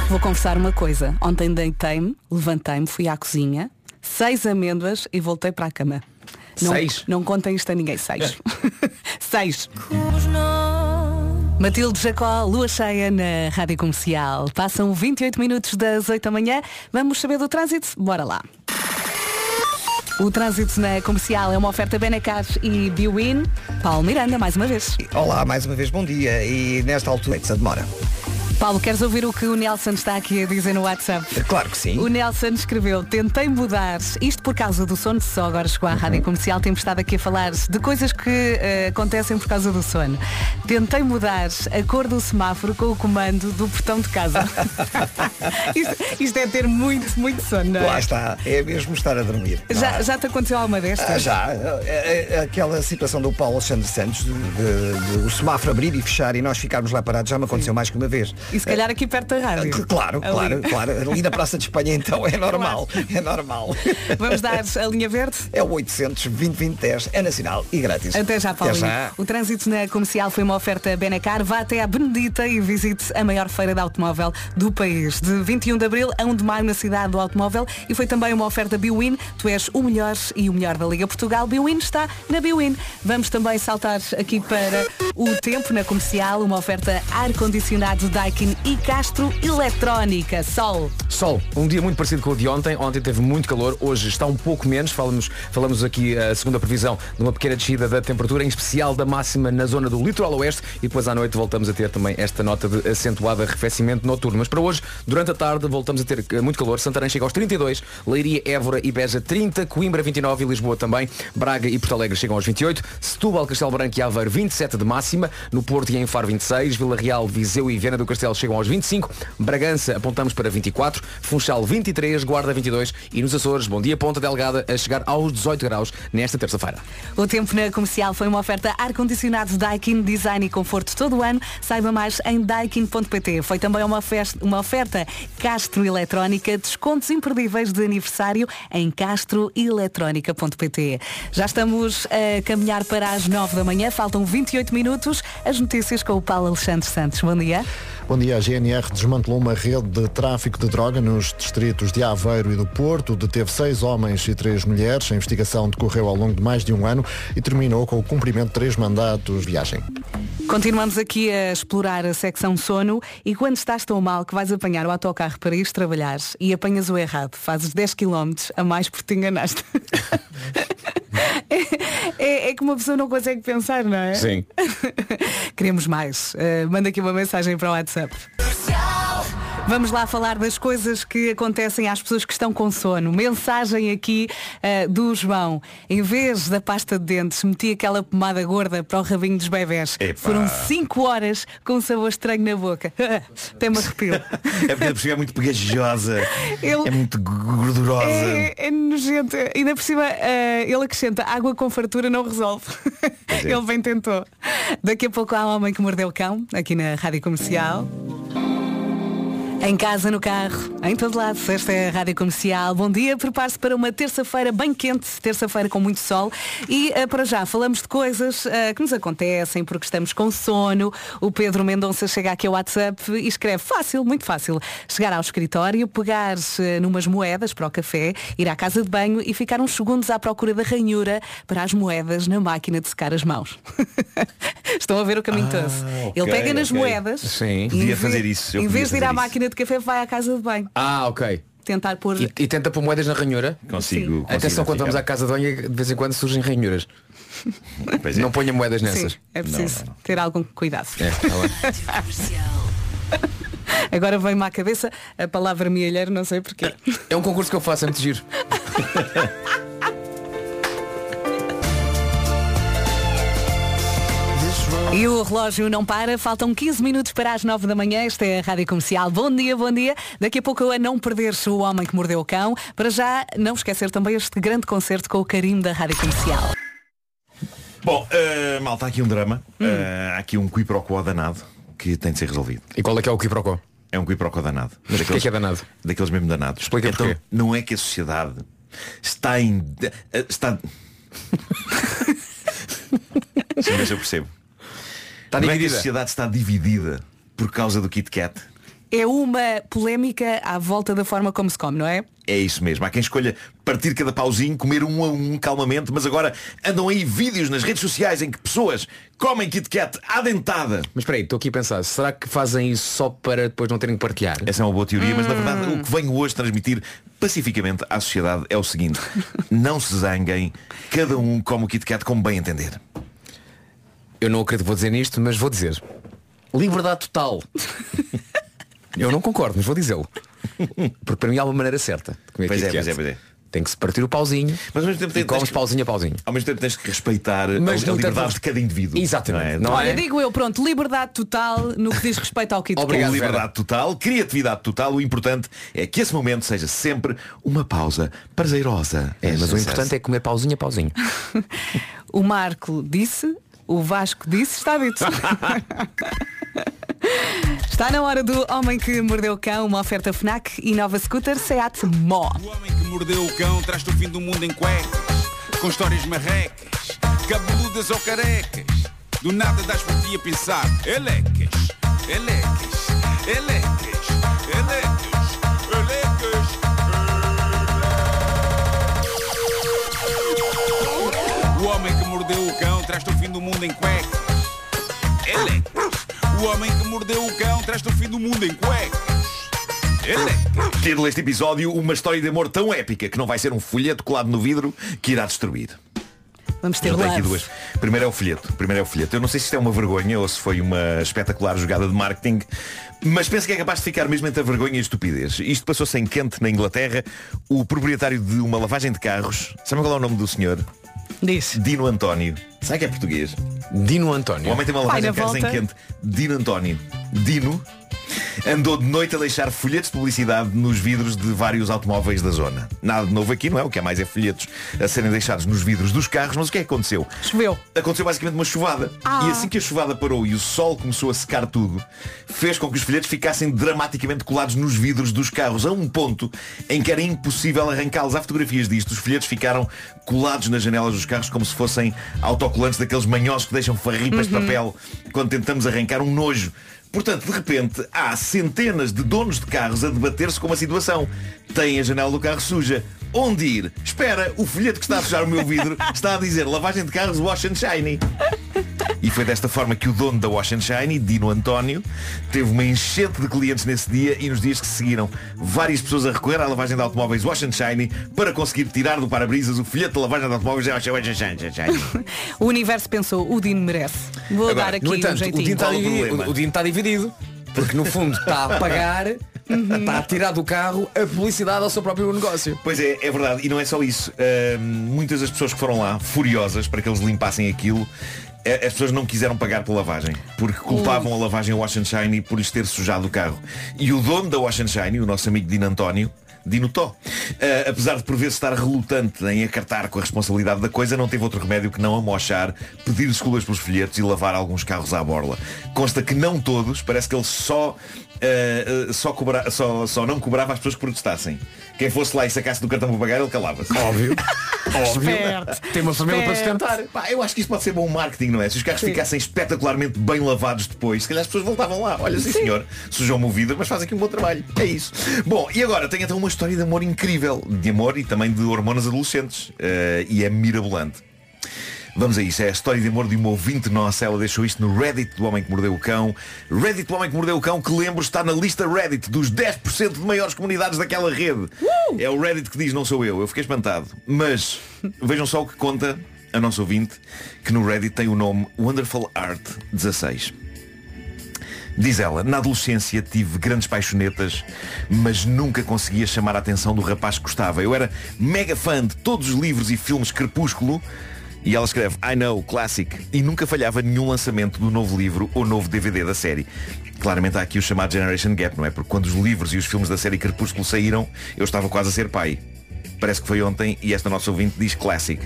S1: Vou confessar uma coisa. Ontem deitei-me, levantei-me, fui à cozinha, seis amêndoas e voltei para a cama. Não,
S7: Seis?
S1: Não contem isto a ninguém. Seis. seis. Matilde Jacó, lua cheia na Rádio Comercial. Passam 28 minutos das 8 da manhã. Vamos saber do trânsito? Bora lá. O trânsito na comercial é uma oferta Benacar e Biwin. Paulo Miranda, mais uma vez.
S3: Olá, mais uma vez bom dia e nesta altura a demora.
S1: Paulo, queres ouvir o que o Nelson está aqui a dizer no WhatsApp?
S3: Claro que sim.
S1: O Nelson escreveu, tentei mudar, isto por causa do sono, só agora chegou à rádio comercial, temos estado aqui a falar de coisas que eh, acontecem por causa do sono. Tentei mudar a cor do semáforo com o comando do portão de casa. isto, isto é ter muito, muito sono, não é?
S3: Lá está, é mesmo estar a dormir.
S1: Já,
S3: é?
S1: já te aconteceu alguma destas?
S3: Ah, já, É- é aquela situação do Paulo Alexandre Santos, de, de- de o semáforo abrir e fechar e nós ficarmos lá parados, já me aconteceu mais que uma vez.
S1: E se calhar aqui perto da rádio.
S3: Ah, Claro,
S1: Ali.
S3: claro, claro. Ali na Praça de Espanha então é normal. É normal.
S1: Vamos dar a linha verde?
S3: É o 800 2010 é nacional e grátis.
S1: Até já, Paulinho.
S3: já.
S1: O trânsito na comercial foi uma oferta Benacar. Vá até à Benedita e visite a maior feira de automóvel do país. De 21 de abril a 1 de maio na cidade do automóvel. E foi também uma oferta Biwin. Tu és o melhor e o melhor da Liga Portugal. Biwin está na Biwin. Vamos também saltar aqui para o tempo na comercial. Uma oferta ar-condicionado Daikin e Castro Eletrónica. Sol.
S7: Sol, um dia muito parecido com o de ontem. Ontem teve muito calor, hoje está um pouco menos. Falamos, falamos aqui a segunda previsão de uma pequena descida da temperatura, em especial da máxima na zona do litoral oeste. E depois à noite voltamos a ter também esta nota de acentuado arrefecimento noturno. Mas para hoje, durante a tarde, voltamos a ter eh, muito calor. Santarém chega aos 32, Leiria, Évora e Beja 30, Coimbra 29 e Lisboa também. Braga e Porto Alegre chegam aos 28, Setúbal, Castelo Branco e Aveiro 27 de máxima, no Porto e em Faro 26, Vila Real, Viseu e Viana do Castelo Castelo chegam aos 25, Bragança apontamos para 24, Funchal 23, Guarda 22 e nos Açores, Bom Dia Ponta Delgada a chegar aos 18 graus nesta terça-feira.
S1: O tempo na comercial foi uma oferta ar-condicionado Daikin Design e Conforto todo o ano. Saiba mais em daikin.pt. Foi também uma, festa, uma oferta Castro Eletrónica, descontos imperdíveis de aniversário em castroeletrónica.pt. Já estamos a caminhar para as 9 da manhã, faltam 28 minutos. As notícias com o Paulo Alexandre Santos. Bom dia.
S2: Bom dia, a GNR desmantelou uma rede de tráfico de droga nos distritos de Aveiro e do Porto, deteve seis homens e três mulheres. A investigação decorreu ao longo de mais de um ano e terminou com o cumprimento de três mandatos de viagem.
S1: Continuamos aqui a explorar a secção sono e quando estás tão mal que vais apanhar o autocarro para ir trabalhar e apanhas o errado, fazes 10 km a mais porque te enganaste. é, é, é que uma pessoa não consegue pensar, não é?
S7: Sim.
S1: Queremos mais. Uh, manda aqui uma mensagem para o WhatsApp. Club. Vamos lá falar das coisas que acontecem às pessoas que estão com sono. Mensagem aqui uh, do João. Em vez da pasta de dentes, meti aquela pomada gorda para o rabinho dos bebés.
S12: Epá.
S1: Foram 5 horas com um sabor estranho na boca. Tem-me arrepio.
S12: É porque a pessoa é muito pegajosa,
S1: Ele-
S12: é muito gordurosa.
S1: É, é nojento. Ainda por cima, eh, ele acrescenta água com fartura não resolve.
S12: é.
S1: ele bem tentou. Daqui a pouco há homem que mordeu o cão, aqui na Rádio Comercial. Em casa, no carro, em todo lado. Esta é a Rádio Comercial. Bom dia, prepare-se para uma terça-feira bem quente, terça-feira com muito sol. E eh, para já falamos de coisas eh, que nos acontecem porque estamos com sono. O Pedro Mendonça chega aqui ao WhatsApp e escreve fácil, muito fácil. Chegar ao escritório, pegar eh, numas moedas para o café, ir à casa de banho e ficar uns segundos à procura da ranhura para as moedas na máquina de secar as mãos. Estão a ver o caminho todo. Ele
S12: ok,
S1: pega nas
S12: ok.
S1: moedas.
S7: Sim.
S12: Podia
S1: vez-
S12: fazer isso,
S1: Em vez de ir à
S12: isso.
S1: De café, vai à casa de banho.
S7: Ah, ok.
S1: Tentar pôr.
S7: E, e tenta pôr moedas na ranhura?
S12: Consigo. consigo
S7: Atenção, quando vamos à casa de banho, de vez em quando surgem ranhuras.
S12: É.
S7: Não ponha moedas nessas.
S1: Sim, é preciso ter algum cuidado.
S7: É, tá.
S1: Agora vem-me à cabeça a palavra mielheiro, não sei porquê.
S7: É um concurso que eu faço, é muito giro.
S1: E o relógio não para, faltam 15 minutos para as 9 da manhã, esta é a Rádio Comercial. Bom dia, bom dia. Daqui a pouco a não perder-se o homem que mordeu o cão. Para já, não esquecer também este grande concerto com o carinho da Rádio Comercial.
S12: Bom, uh, malta, há aqui um drama.
S1: Hum.
S12: Uh, há aqui um quiproquo danado que tem de ser resolvido.
S7: E qual é que é o quiproquo?
S12: É um quiproquo danado.
S7: Mas o que é que é danado?
S12: Daqueles mesmo danados.
S7: Explica
S12: então,
S7: porquê.
S12: não é que a sociedade está em. eh, Está. Ver se eu percebo.
S7: Está
S12: não é que a
S7: dividida.
S12: sociedade está dividida por causa do Kit Kat.
S1: É uma polémica à volta da forma como se come, não é?
S12: É isso mesmo. Há quem escolha partir cada pauzinho, comer um a um calmamente, mas agora andam aí vídeos nas redes sociais em que pessoas comem Kit Kat à dentada.
S7: Mas espera aí, estou aqui a pensar, será que fazem isso só para depois não terem que partilhar?
S12: Essa é uma boa teoria, mas na verdade
S1: Hum.
S12: o que venho hoje transmitir pacificamente à sociedade é o seguinte. não se zanguem, cada um come o Kit Kat como bem entender.
S7: Eu não acredito que vou dizer nisto, mas vou dizer. Liberdade total. Eu não concordo, mas vou dizê-lo. Porque para mim há uma maneira certa de comer
S12: Pois é, pois é, pois é.
S7: Tem que se partir o pauzinho
S12: Mas ao mesmo tempo
S7: e comes
S12: tens que-
S7: pauzinho a pauzinho.
S12: Ao mesmo tempo tens que respeitar a-
S7: Mas
S12: a, liberdade de cada indivíduo.
S7: Exatamente,
S12: Não é?
S7: não
S1: Olha,
S7: é?
S1: digo eu, pronto, liberdade total no que diz respeito ao Kit
S7: Obrigado.
S1: Kat.
S12: liberdade total, criatividade total, o importante é que esse momento seja sempre uma pausa prazerosa.
S7: É, mas o importante é comer pauzinho a pauzinho.
S1: O Marco disse, o Vasco disse, está dito. Está na hora do Homem que Mordeu o Cão, uma oferta FNAC e nova scooter Seat Mó.
S13: O homem que mordeu o cão traz-te o fim do mundo em cuecas, com histórias marrecas, cabeludas ou carecas. Do nada das por ti a pensar, elecas, elecas, elecas, elecas, elecas. O homem que mordeu o cão traz-te o fim do mundo em cuecas. Elecas. O homem que mordeu o cão traz-te o fim do mundo em cuecas. Elecas.
S12: Título deste episódio, uma história de amor tão épica que não vai ser um folheto colado no vidro que irá destruir.
S1: Vamos ter
S12: aqui duas. Primeiro é o folheto. Primeiro é o folheto. Eu não sei se isto é uma vergonha ou se foi uma espetacular jogada de marketing, mas penso que é capaz de ficar mesmo entre a vergonha e a estupidez. Isto passou-se em Kent, na Inglaterra. O proprietário de uma lavagem de carros, sabe qual é o nome do senhor?
S1: Diz.
S12: Dino António. Sabe que é português?
S7: Dino
S12: O
S7: António.
S12: homem tem uma
S1: Pai
S12: lavagem
S1: na
S12: de carros em
S1: volta.
S12: Kent. Dino António. Dino andou de noite a deixar folhetos de publicidade nos vidros de vários automóveis da zona. Nada de novo aqui, não é? O que é mais é folhetos a serem deixados nos vidros dos carros, mas o que é que aconteceu?
S1: Choveu.
S12: Aconteceu basicamente uma chuvada.
S1: Ah.
S12: E assim que a chuvada parou e o sol começou a secar tudo, fez com que os folhetos ficassem dramaticamente colados nos vidros dos carros, a um ponto em que era impossível arrancá-los. Há fotografias disto. Os folhetos ficaram colados nas janelas dos carros como se fossem autocolantes daqueles manhosos que deixam farripas de
S14: Uhum.
S12: papel quando tentamos arrancar um nojo. Portanto, de repente, há centenas de donos de carros a debater-se com uma situação. Têm a janela do carro suja. Onde ir? Espera, o folheto que está a sujar o meu vidro está a dizer lavagem de carros wash and shiny. E foi desta forma que o dono da Wash and Shiny, Dino António, teve uma enchente de clientes nesse dia e nos dias que se seguiram, várias pessoas a recorrer à lavagem de automóveis Wash and Shiny para conseguir tirar do para-brisas o folheto de lavagem de automóveis Wash and Shiny.
S1: O universo pensou, o Dino merece. Vou
S7: Agora,
S1: dar aqui
S7: no
S1: um
S7: entanto, o
S1: jeitinho.
S7: Dino está dividido. O Dino está dividido. Porque no fundo está a pagar,
S1: Uhum.
S7: está a tirar do carro a publicidade ao seu próprio negócio.
S12: Pois é, é verdade. E não é só isso. Ahm, muitas das pessoas que foram lá, furiosas para que eles limpassem aquilo, as pessoas não quiseram pagar pela lavagem. Porque culpavam a lavagem Wash and Shiny por lhes ter sujado o carro. E o dono da Wash and Shiny, o nosso amigo Dino António, Dino Tó, eh, apesar de por vezes estar relutante em acartar com a responsabilidade da coisa, não teve outro remédio que não amochar, pedir desculpas pelos folhetos e lavar alguns carros à borla. Consta que não todos, parece que ele só, eh, eh, só, cobra- só, só não cobrava as pessoas que protestassem. Quem fosse lá e sacasse do cartão para pagar, ele calava-se.
S7: Óbvio.
S12: Óbvio.
S7: Esperto. Tem uma família para sustentar.
S12: Pá, eu acho que isso pode ser bom marketing, não é? Se os carros ficassem espetacularmente bem lavados depois, se calhar as pessoas voltavam lá. Olha, sim,
S14: Sim.
S12: senhor, sujou-me o vidro, mas faz aqui um bom trabalho. É isso. Bom, e agora tem então uma história de amor incrível. De amor e também de hormonas adolescentes. Eh, e é mirabolante. Vamos a isso, é a história de amor de uma ouvinte nossa, ela deixou isto no Reddit do Homem que Mordeu o Cão. Reddit do Homem que Mordeu o Cão, que lembro está na lista Reddit dos 10% de maiores comunidades daquela rede. É o Reddit que diz não sou eu, eu fiquei espantado. Mas vejam só o que conta a nossa ouvinte, que no Reddit tem o nome Wonderful Art 16. Diz ela, na adolescência tive grandes paixonetas, mas nunca conseguia chamar a atenção do rapaz que gostava. Eu era mega fã de todos os livros e filmes Crepúsculo, e ela escreve I know, classic, e nunca falhava nenhum lançamento do novo livro ou novo DVD da série. Claramente há aqui o chamado Generation Gap, não é? Porque quando os livros e os filmes da série Crepúsculo saíram, eu estava quase a ser pai. Parece que foi ontem e esta nossa ouvinte diz classic.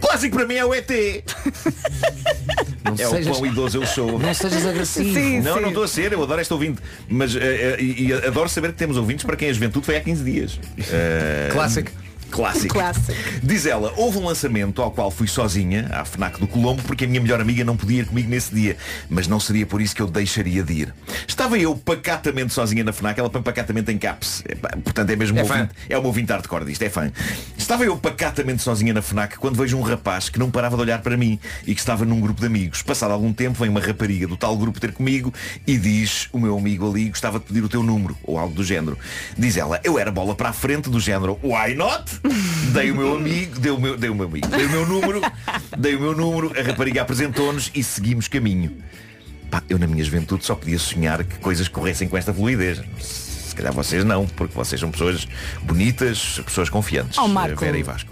S12: Clássico para mim é o ET!
S7: Não
S12: é
S7: sejas-
S12: o quão idoso eu sou.
S7: Não sejas agressivo. Sim,
S12: não,
S7: sim.
S12: não estou a ser, eu adoro esta ouvinte. Mas eh, eh, e, e adoro saber que temos ouvintes para quem a juventude foi há 15 dias. Eh,
S7: Clássico.
S12: Clássico.
S1: Clássico.
S12: Diz ela, houve um lançamento ao qual fui sozinha, à FNAC do Colombo, porque a minha melhor amiga não podia ir comigo nesse dia. Mas não seria por isso que eu deixaria de ir. Estava eu pacatamente sozinha na FNAC, ela põe pacatamente em caps. É, portanto é mesmo
S7: É
S12: ouvinte, é uma ouvinte hardcore disto, é fã. Estava eu pacatamente sozinha na FNAC quando vejo um rapaz que não parava de olhar para mim e que estava num grupo de amigos. Passado algum tempo vem uma rapariga do tal grupo ter comigo e diz, o meu amigo ali gostava de pedir o teu número, ou algo do género. Diz ela, eu era bola para a frente do género, why not? Dei o meu amigo, dei o meu, dei o meu amigo, dei o meu número, dei o meu número, a rapariga apresentou-nos e seguimos caminho. Pá, eu na minha juventude só podia sonhar que coisas corressem com esta fluidez. Se calhar vocês não, porque vocês são pessoas bonitas, pessoas confiantes.
S1: Oh, Marco.
S12: Vera e Vasco.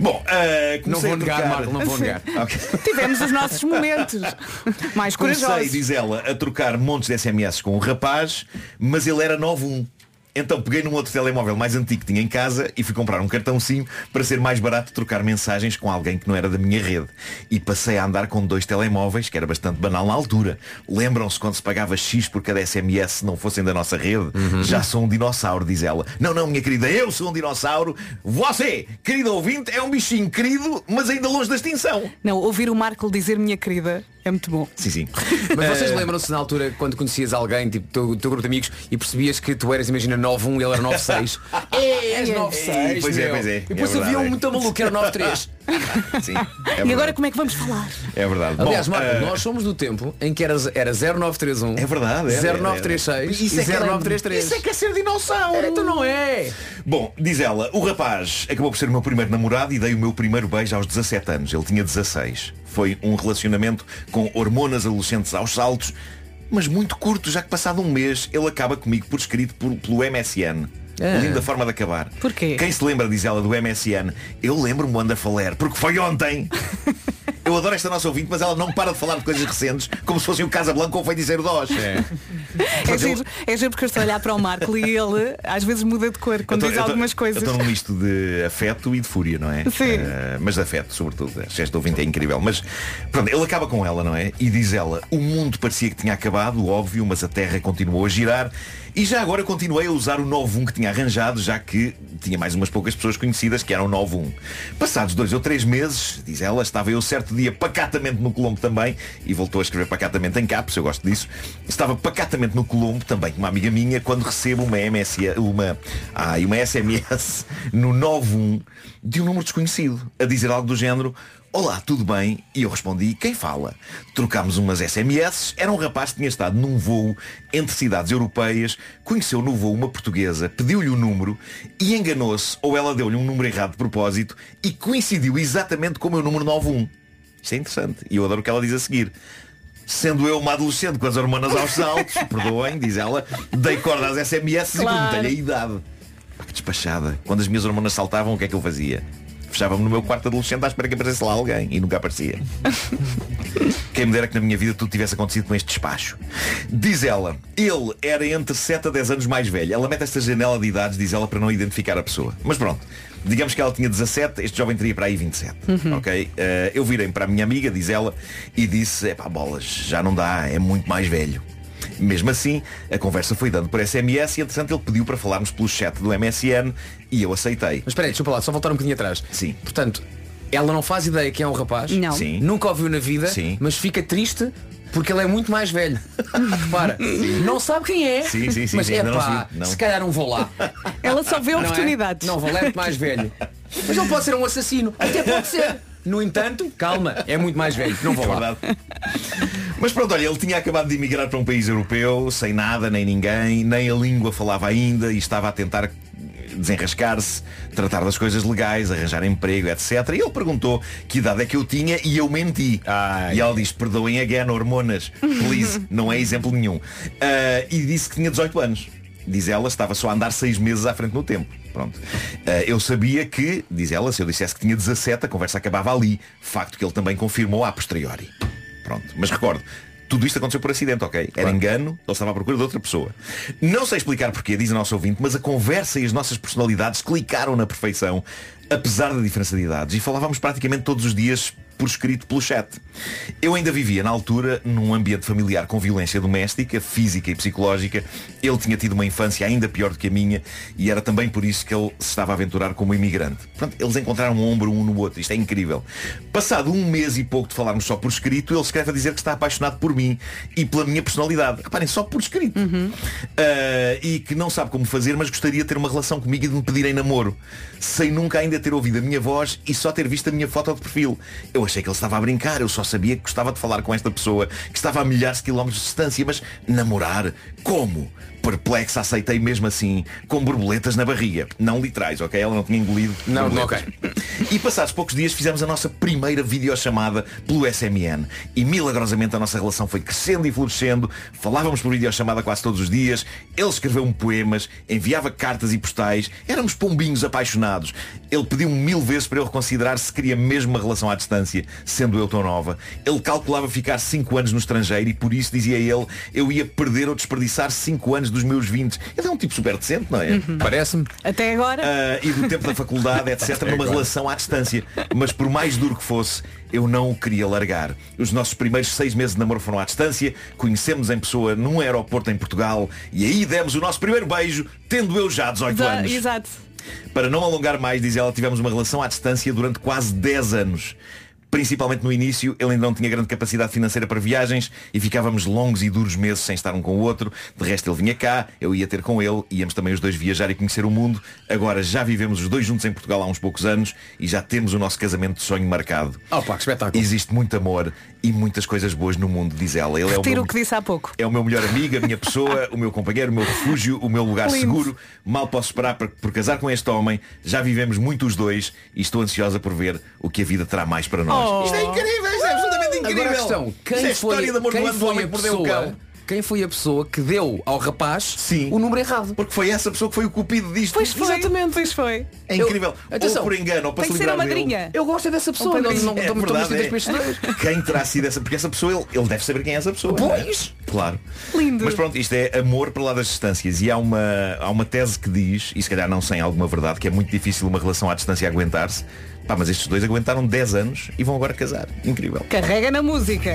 S12: Bom, ah,
S7: Não
S12: comecei
S7: vou negar,
S12: trocar-
S7: Marco, não vou negar.
S12: Ok.
S1: Tivemos os nossos momentos mais
S12: Comecei,
S1: corajosos.
S12: diz ela, a trocar montes de SMS com um rapaz, mas ele era 9-1. Então peguei num outro telemóvel mais antigo que tinha em casa e fui comprar um cartão SIM para ser mais barato trocar mensagens com alguém que não era da minha rede. E passei a andar com dois telemóveis, que era bastante banal na altura. Lembram-se quando se pagava X por cada SMS se não fossem da nossa rede? Já sou um dinossauro, diz ela. Não, não, minha querida, eu sou um dinossauro. Você, querido ouvinte, é um bichinho querido, mas ainda longe da extinção.
S1: Não, ouvir o Marco dizer minha querida é muito bom.
S12: Sim, sim.
S7: Mas vocês
S12: Eh,
S7: lembram-se na altura quando conhecias alguém, tipo teu, teu grupo de amigos, e percebias que tu eras, imagina, 9-1 e ele era 9-6? é, és 9-6.
S12: Pois é,
S7: meu.
S12: pois é.
S7: E depois
S12: É
S7: havia um
S12: é.
S7: muito maluco que era 9-3.
S12: Sim, é
S1: e agora como é que vamos falar?
S12: É verdade.
S7: Aliás,
S12: Bom,
S7: Marco,
S12: eh,
S7: nós somos do tempo em que era, era 0931
S12: É verdade, era,
S7: 0936
S12: Isso é
S7: e
S12: que era-
S7: 0933
S12: Isso é que é ser dinossauro.
S7: É, então não é
S12: Bom, diz ela, o rapaz acabou por ser o meu primeiro namorado e dei o meu primeiro beijo aos 17 anos. Ele tinha 16. Foi um relacionamento com hormonas adolescentes aos saltos, mas muito curto, já que passado um mês ele acaba comigo por escrito por- pelo MSN.
S7: Ah.
S12: Linda forma de acabar.
S1: Porquê?
S12: Quem se lembra, diz ela, do MSN? Eu lembro-me do Wonderful Air, porque foi ontem. Eu adoro esta nossa ouvinte, mas ela não para de falar de coisas recentes, como se fossem o Casablanca ou o Feiticeiro de Oz.
S1: É giro, é giro porque eu estou a olhar para o Marco e ele às vezes muda de cor quando
S12: tô-
S1: diz
S12: tô-
S1: algumas
S12: Eu
S1: coisas.
S12: estou num misto de afeto e de fúria, não é?
S1: Sim.
S12: Eh, mas de afeto, sobretudo. Esta ouvinte é incrível. Mas pronto, ele acaba com ela, não é? E diz ela, o mundo parecia que tinha acabado, óbvio, mas a Terra continuou a girar. E já agora continuei a usar o 91 que tinha arranjado, já que tinha mais umas poucas pessoas conhecidas que eram 91. Passados dois ou três meses, diz ela, estava eu certo dia pacatamente no Colombo também, e voltou a escrever pacatamente em caps, eu gosto disso. Estava pacatamente no Colombo, também uma amiga minha, quando recebo uma MS, uma, ai, uma SMS no 91 de um número desconhecido, a dizer algo do género, Olá, tudo bem? E eu respondi, quem fala? Trocámos umas SMS, era um rapaz que tinha estado num voo entre cidades europeias, conheceu no voo uma portuguesa, pediu-lhe o número e enganou-se, ou ela deu-lhe um número errado de propósito e coincidiu exatamente com o meu número 91. Isto é interessante. E eu adoro o que ela diz a seguir. Sendo eu uma adolescente com as hormonas aos saltos, perdoem, diz ela, dei corda às SMS
S14: Claro.
S12: e perguntei-lhe a idade. Pá, que despachada. Quando as minhas hormonas saltavam, o que é que eu fazia? Fechava-me no meu quarto adolescente à espera que aparecesse lá alguém e nunca aparecia. Quem me dera que na minha vida tudo tivesse acontecido com este despacho. Diz ela, ele era entre 7 a 10 anos mais velho. Ela mete esta janela de idades, diz ela, para não identificar a pessoa. Mas pronto, digamos que ela tinha 17, este jovem teria para aí 27.
S14: Uhum.
S12: Ok? Eh, eu virei para a minha amiga, diz ela, e disse, é pá, bolas, já não dá, é muito mais velho. Mesmo assim, a conversa foi dando por SMS e entretanto ele pediu para falarmos pelo chat do MSN e eu aceitei.
S7: Mas espera aí, deixa eu lá, só voltar um bocadinho atrás.
S12: Sim.
S7: Portanto, ela não faz ideia quem é o rapaz.
S1: Não.
S12: Sim.
S7: Nunca ouviu na vida,
S12: Sim.
S7: mas fica triste porque ele é muito mais velho. Repara, não sabe quem é.
S12: Sim, sim, sim,
S7: mas
S12: sim,
S7: é
S12: não
S7: pá,
S12: não.
S7: se calhar não vou lá.
S1: Ela só vê
S7: Não é?
S1: oportunidades.
S7: Não, vou lá é muito mais velho. Mas ele pode ser um assassino. Até pode ser. No entanto, calma, é muito mais velho. Não vou
S12: É
S7: lá.
S12: verdade. Mas pronto, olha, ele tinha acabado de emigrar para um país europeu, sem nada, nem ninguém, nem a língua falava ainda e estava a tentar desenrascar-se, tratar das coisas legais, arranjar emprego, etc. E ele perguntou que idade é que eu tinha e eu menti. E ela disse, perdoem again, hormonas, please, não é exemplo nenhum. Ah, e disse que tinha 18 anos. Diz ela, estava só a andar seis meses à frente no tempo. Pronto. Ah, eu sabia que, diz ela, se eu dissesse que tinha 17, a conversa acabava ali. Facto que ele também confirmou a posteriori. Pronto. Mas recordo, tudo isto aconteceu por acidente, ok? Era engano, ele estava à procura de outra pessoa. Não sei explicar porquê, diz o nosso ouvinte, mas a conversa e as nossas personalidades clicaram na perfeição, apesar da diferença de idades, e falávamos praticamente todos os dias por escrito pelo chat. Eu ainda vivia na altura num ambiente familiar com violência doméstica, física e psicológica. Ele tinha tido uma infância ainda pior do que a minha e era também por isso que ele se estava a aventurar como imigrante. Portanto, eles encontraram um ombro um no outro. Isto é incrível. Passado um mês e pouco de falarmos só por escrito, ele escreve a dizer que está apaixonado por mim e pela minha personalidade. Reparem, só por escrito. Ah, e que não sabe como fazer, mas gostaria de ter uma relação comigo e de me pedir em namoro. Sem nunca ainda ter ouvido a minha voz e só ter visto a minha foto de perfil. Eu achei que ele estava a brincar, eu só sabia que gostava de falar com esta pessoa que estava a milhares de quilómetros de distância, mas namorar? Como? Perplexa aceitei mesmo assim, com borboletas na barriga. Não literais, ok? Ela não tinha engolido.
S7: Não,
S12: borboletas. E passados poucos dias fizemos a nossa primeira videochamada pelo SMN. E milagrosamente a nossa relação foi crescendo e florescendo. Falávamos por videochamada quase todos os dias. Ele escreveu-me poemas, enviava cartas e postais. Éramos pombinhos apaixonados. Ele pediu-me mil vezes para eu reconsiderar se queria mesmo uma relação à distância, sendo eu tão nova. Ele calculava ficar 5 anos no estrangeiro e por isso, dizia ele, eu ia perder ou desperdiçar 5 anos dos meus 20. Ele é um tipo super decente, não é?
S7: Parece-me.
S1: Até agora.
S12: Ah, e do tempo da faculdade, etc., numa
S7: agora.
S12: relação à distância. Mas por mais duro que fosse, eu não o queria largar. Os nossos primeiros seis meses de namoro foram à distância, conhecemos em pessoa num aeroporto em Portugal e aí demos o nosso primeiro beijo, tendo eu já 18
S1: Exa-
S12: anos.
S1: Exato.
S12: Para não alongar mais, diz ela, tivemos uma relação à distância durante quase 10 anos. Principalmente no início, ele ainda não tinha grande capacidade financeira para viagens e ficávamos longos e duros meses sem estar um com o outro. De resto, ele vinha cá, eu ia ter com ele, íamos também os dois viajar e conhecer o mundo. Agora já vivemos os dois juntos em Portugal há uns poucos anos e já temos o nosso casamento de sonho marcado.
S7: Oh, pá, que espetáculo.
S12: Existe muito amor e muitas coisas boas no mundo, diz ela. Ele é o
S1: Retiro
S12: meu...
S1: o que disse há pouco.
S12: É o meu melhor amigo, a minha pessoa, o meu companheiro, o meu refúgio, o meu lugar
S1: Lindo.
S12: seguro. Mal posso esperar por, por casar com este homem. Já vivemos muito os dois e estou ansiosa por ver o que a vida terá mais para nós.
S7: Oh.
S12: Isto é incrível, isto é absolutamente incrível.
S7: Agora a questão,
S12: Isto
S7: quem
S12: é a
S7: foi,
S12: história de amor
S7: quem
S12: do
S7: foi a
S12: que o
S7: pessoa,
S12: cão.
S7: Quem foi a pessoa que deu ao rapaz o número errado.
S12: Porque foi essa pessoa que foi o cupido disto.
S1: Pois foi. Exatamente, pois foi.
S12: É incrível.
S7: Atenção,
S12: ou por engano, ou para
S1: tem que ser a
S12: livrar dele.
S1: madrinha.
S7: Eu gosto é dessa pessoa. Não, não,
S12: É
S7: não,
S12: verdade, é. Quem terá sido essa? Porque essa pessoa, ele, ele deve saber quem é essa pessoa. não é?
S7: Pois.
S12: Claro.
S1: Lindo.
S12: Mas pronto, isto é amor para lá das distâncias. E há uma, há uma tese que diz, e se calhar não sem alguma verdade, que é muito difícil uma relação à distância aguentar-se. Pá, mas estes dois aguentaram 10 anos e vão agora casar. Incrível.
S1: Carrega na música.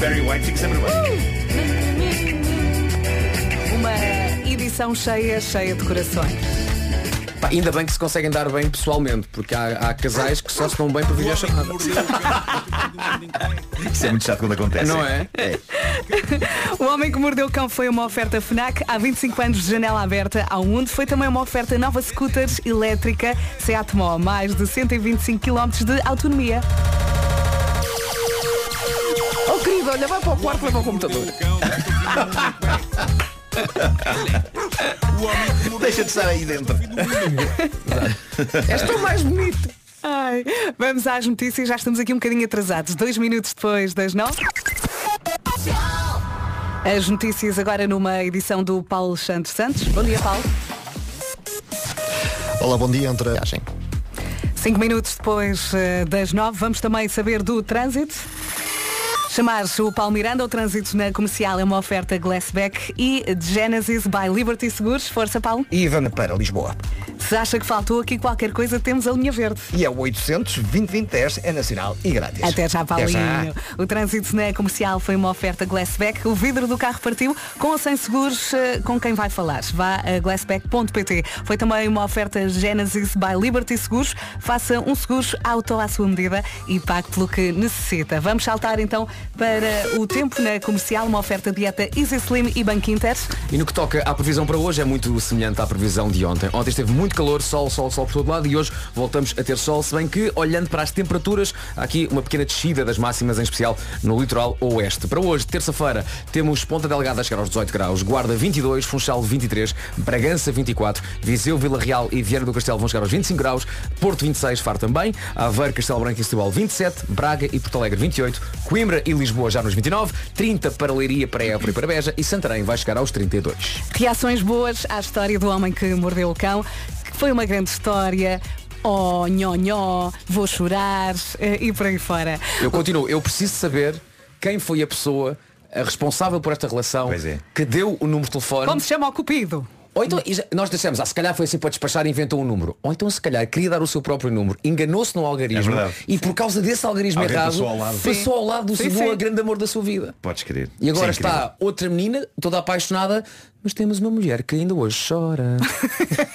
S12: Barry White fica sempre bem.
S1: Uma edição cheia, cheia de corações.
S7: Pá, ainda bem que se conseguem dar bem pessoalmente, porque há, há casais que só se dão bem para videochamada.
S12: Isso é muito chato quando acontece.
S7: Não é?
S1: O Homem que Mordeu o Cão foi uma oferta FNAC há 25 anos de janela aberta ao mundo. Foi também uma oferta nova scooters elétrica Seat Mó, mais de 125 km de autonomia.
S7: Querido, olha, vai para o quarto, para o computador.
S12: Deixa de estar aí dentro.
S7: És tão mais bonito.
S1: Ai, vamos às notícias, já estamos aqui um bocadinho atrasados. Dois minutos depois das nove. As notícias agora numa edição do Paulo Santos Santos. Bom dia, Paulo.
S2: Olá, bom dia. Entre.
S1: Cinco minutos depois eh, das nove, vamos também saber do trânsito. Chamar-se o Paulo Miranda, o trânsito na comercial é uma oferta Glassback e Genesis by Liberty Seguros. Força, Paulo.
S3: E vamos para Lisboa.
S1: Se acha que faltou aqui qualquer coisa, temos a linha verde.
S3: E é o 800 2010 é nacional e grátis.
S1: Até já, Paulinho.
S3: já.
S1: O trânsito na comercial foi uma oferta Glassback. O vidro do carro partiu com ou sem seguros eh, com quem vai falar. Vá a glassback.pt. Foi também uma oferta Genesis by Liberty Seguros. Faça um seguro auto à sua medida e pague pelo que necessita. Vamos saltar então para o tempo na comercial, uma oferta dieta Easy Slim e Banco Inter.
S7: E no que toca à previsão para hoje é muito semelhante à previsão de ontem. Ontem esteve muito calor, sol, sol, sol por todo lado e hoje voltamos a ter sol, se bem que olhando para as temperaturas, há aqui uma pequena descida das máximas, em especial no litoral oeste. Para hoje, terça-feira, temos Ponta Delgada a chegar aos 18 graus, Guarda 22, Funchal 23, Bragança 24, Viseu, Vila Real e Vieira do Castelo vão chegar aos 25 graus, Porto 26, Faro também, Aveiro, Castelo Branco e Setúbal 27, Braga e Porto Alegre 28, Coimbra e Lisboa já nos 29, 30 para Leiria, para Évora e para Beja e Santarém vai chegar aos 32.
S1: Reações boas à história do homem que mordeu o cão, que foi uma grande história. Oh, nhó, nhó, vou chorar eh, e por aí fora.
S7: Eu continuo, eu preciso saber quem foi a pessoa responsável por esta relação que deu o número de telefone.
S1: Como se chama o cupido?
S7: Ou então, nós dissemos, ah, se calhar foi assim para despachar e inventou um número. Ou então, se calhar, queria dar o seu próprio número, enganou-se no algarismo
S12: É
S7: e por causa desse algarismo
S12: Alguém
S7: errado,
S12: passou ao lado.
S7: passou ao lado do
S1: Sim,
S7: seu
S1: sim.
S7: grande amor da sua vida.
S12: Podes crer.
S7: E agora
S12: incrível.
S7: está outra menina, toda apaixonada, mas temos uma mulher que ainda hoje chora.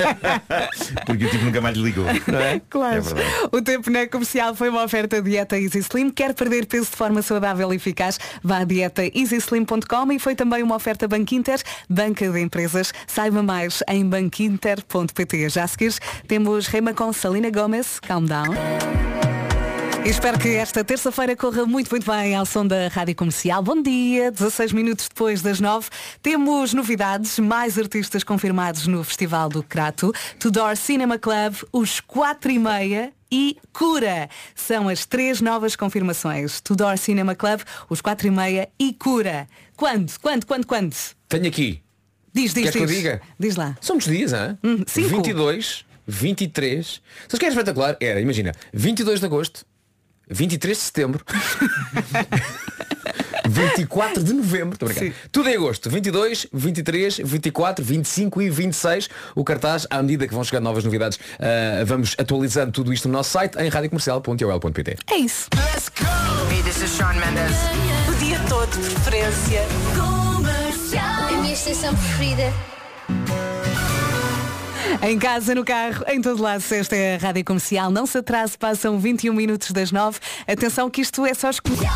S12: Porque o tipo nunca mais lhe ligou.
S7: Não é?
S1: Claro.
S12: É
S1: o tempo na comercial foi uma oferta dieta Easy Slim. Quer perder peso de forma saudável e eficaz? Vá a dietaeasyslim.com e foi também uma oferta Banco Inter, banca de empresas. Saiba mais em banquinter.pt. Já a seguir temos Rema com Salina Gomes. Calm down. E espero que esta terça-feira corra muito, muito bem ao som da Rádio Comercial. Bom dia, 16 minutos depois das 9. Temos novidades, mais artistas confirmados no Festival do Crato, Tudor Cinema Club, os 4 e meia e Cura. São as três novas confirmações. Tudor Cinema Club, os 4 e meia e Cura. Quando? Quando? Quando? Quando?
S7: Tenho aqui.
S1: Diz, diz,
S7: Queres que eu
S1: diz.
S7: diga?
S1: Diz lá.
S7: São dias, hein?
S1: Hum, cinco.
S7: 22, 23. Sabes o que era espetacular? Era, imagina, 22 de agosto, 23 de setembro, 24 de novembro, tudo em agosto, 22, 23, 24, 25 e 26. O cartaz, à medida que vão chegando novas novidades, ah, vamos atualizando tudo isto no nosso site em radiocomercial.ol.pt.
S1: É isso.
S14: Hey, this is Sean Mendes.
S6: O dia todo, de preferência.
S8: A minha estação preferida.
S1: Em casa, no carro, em todo lado, se esta é a Rádio Comercial. Não se atrase, passam 21 minutos das 9. Atenção que isto é só escolher.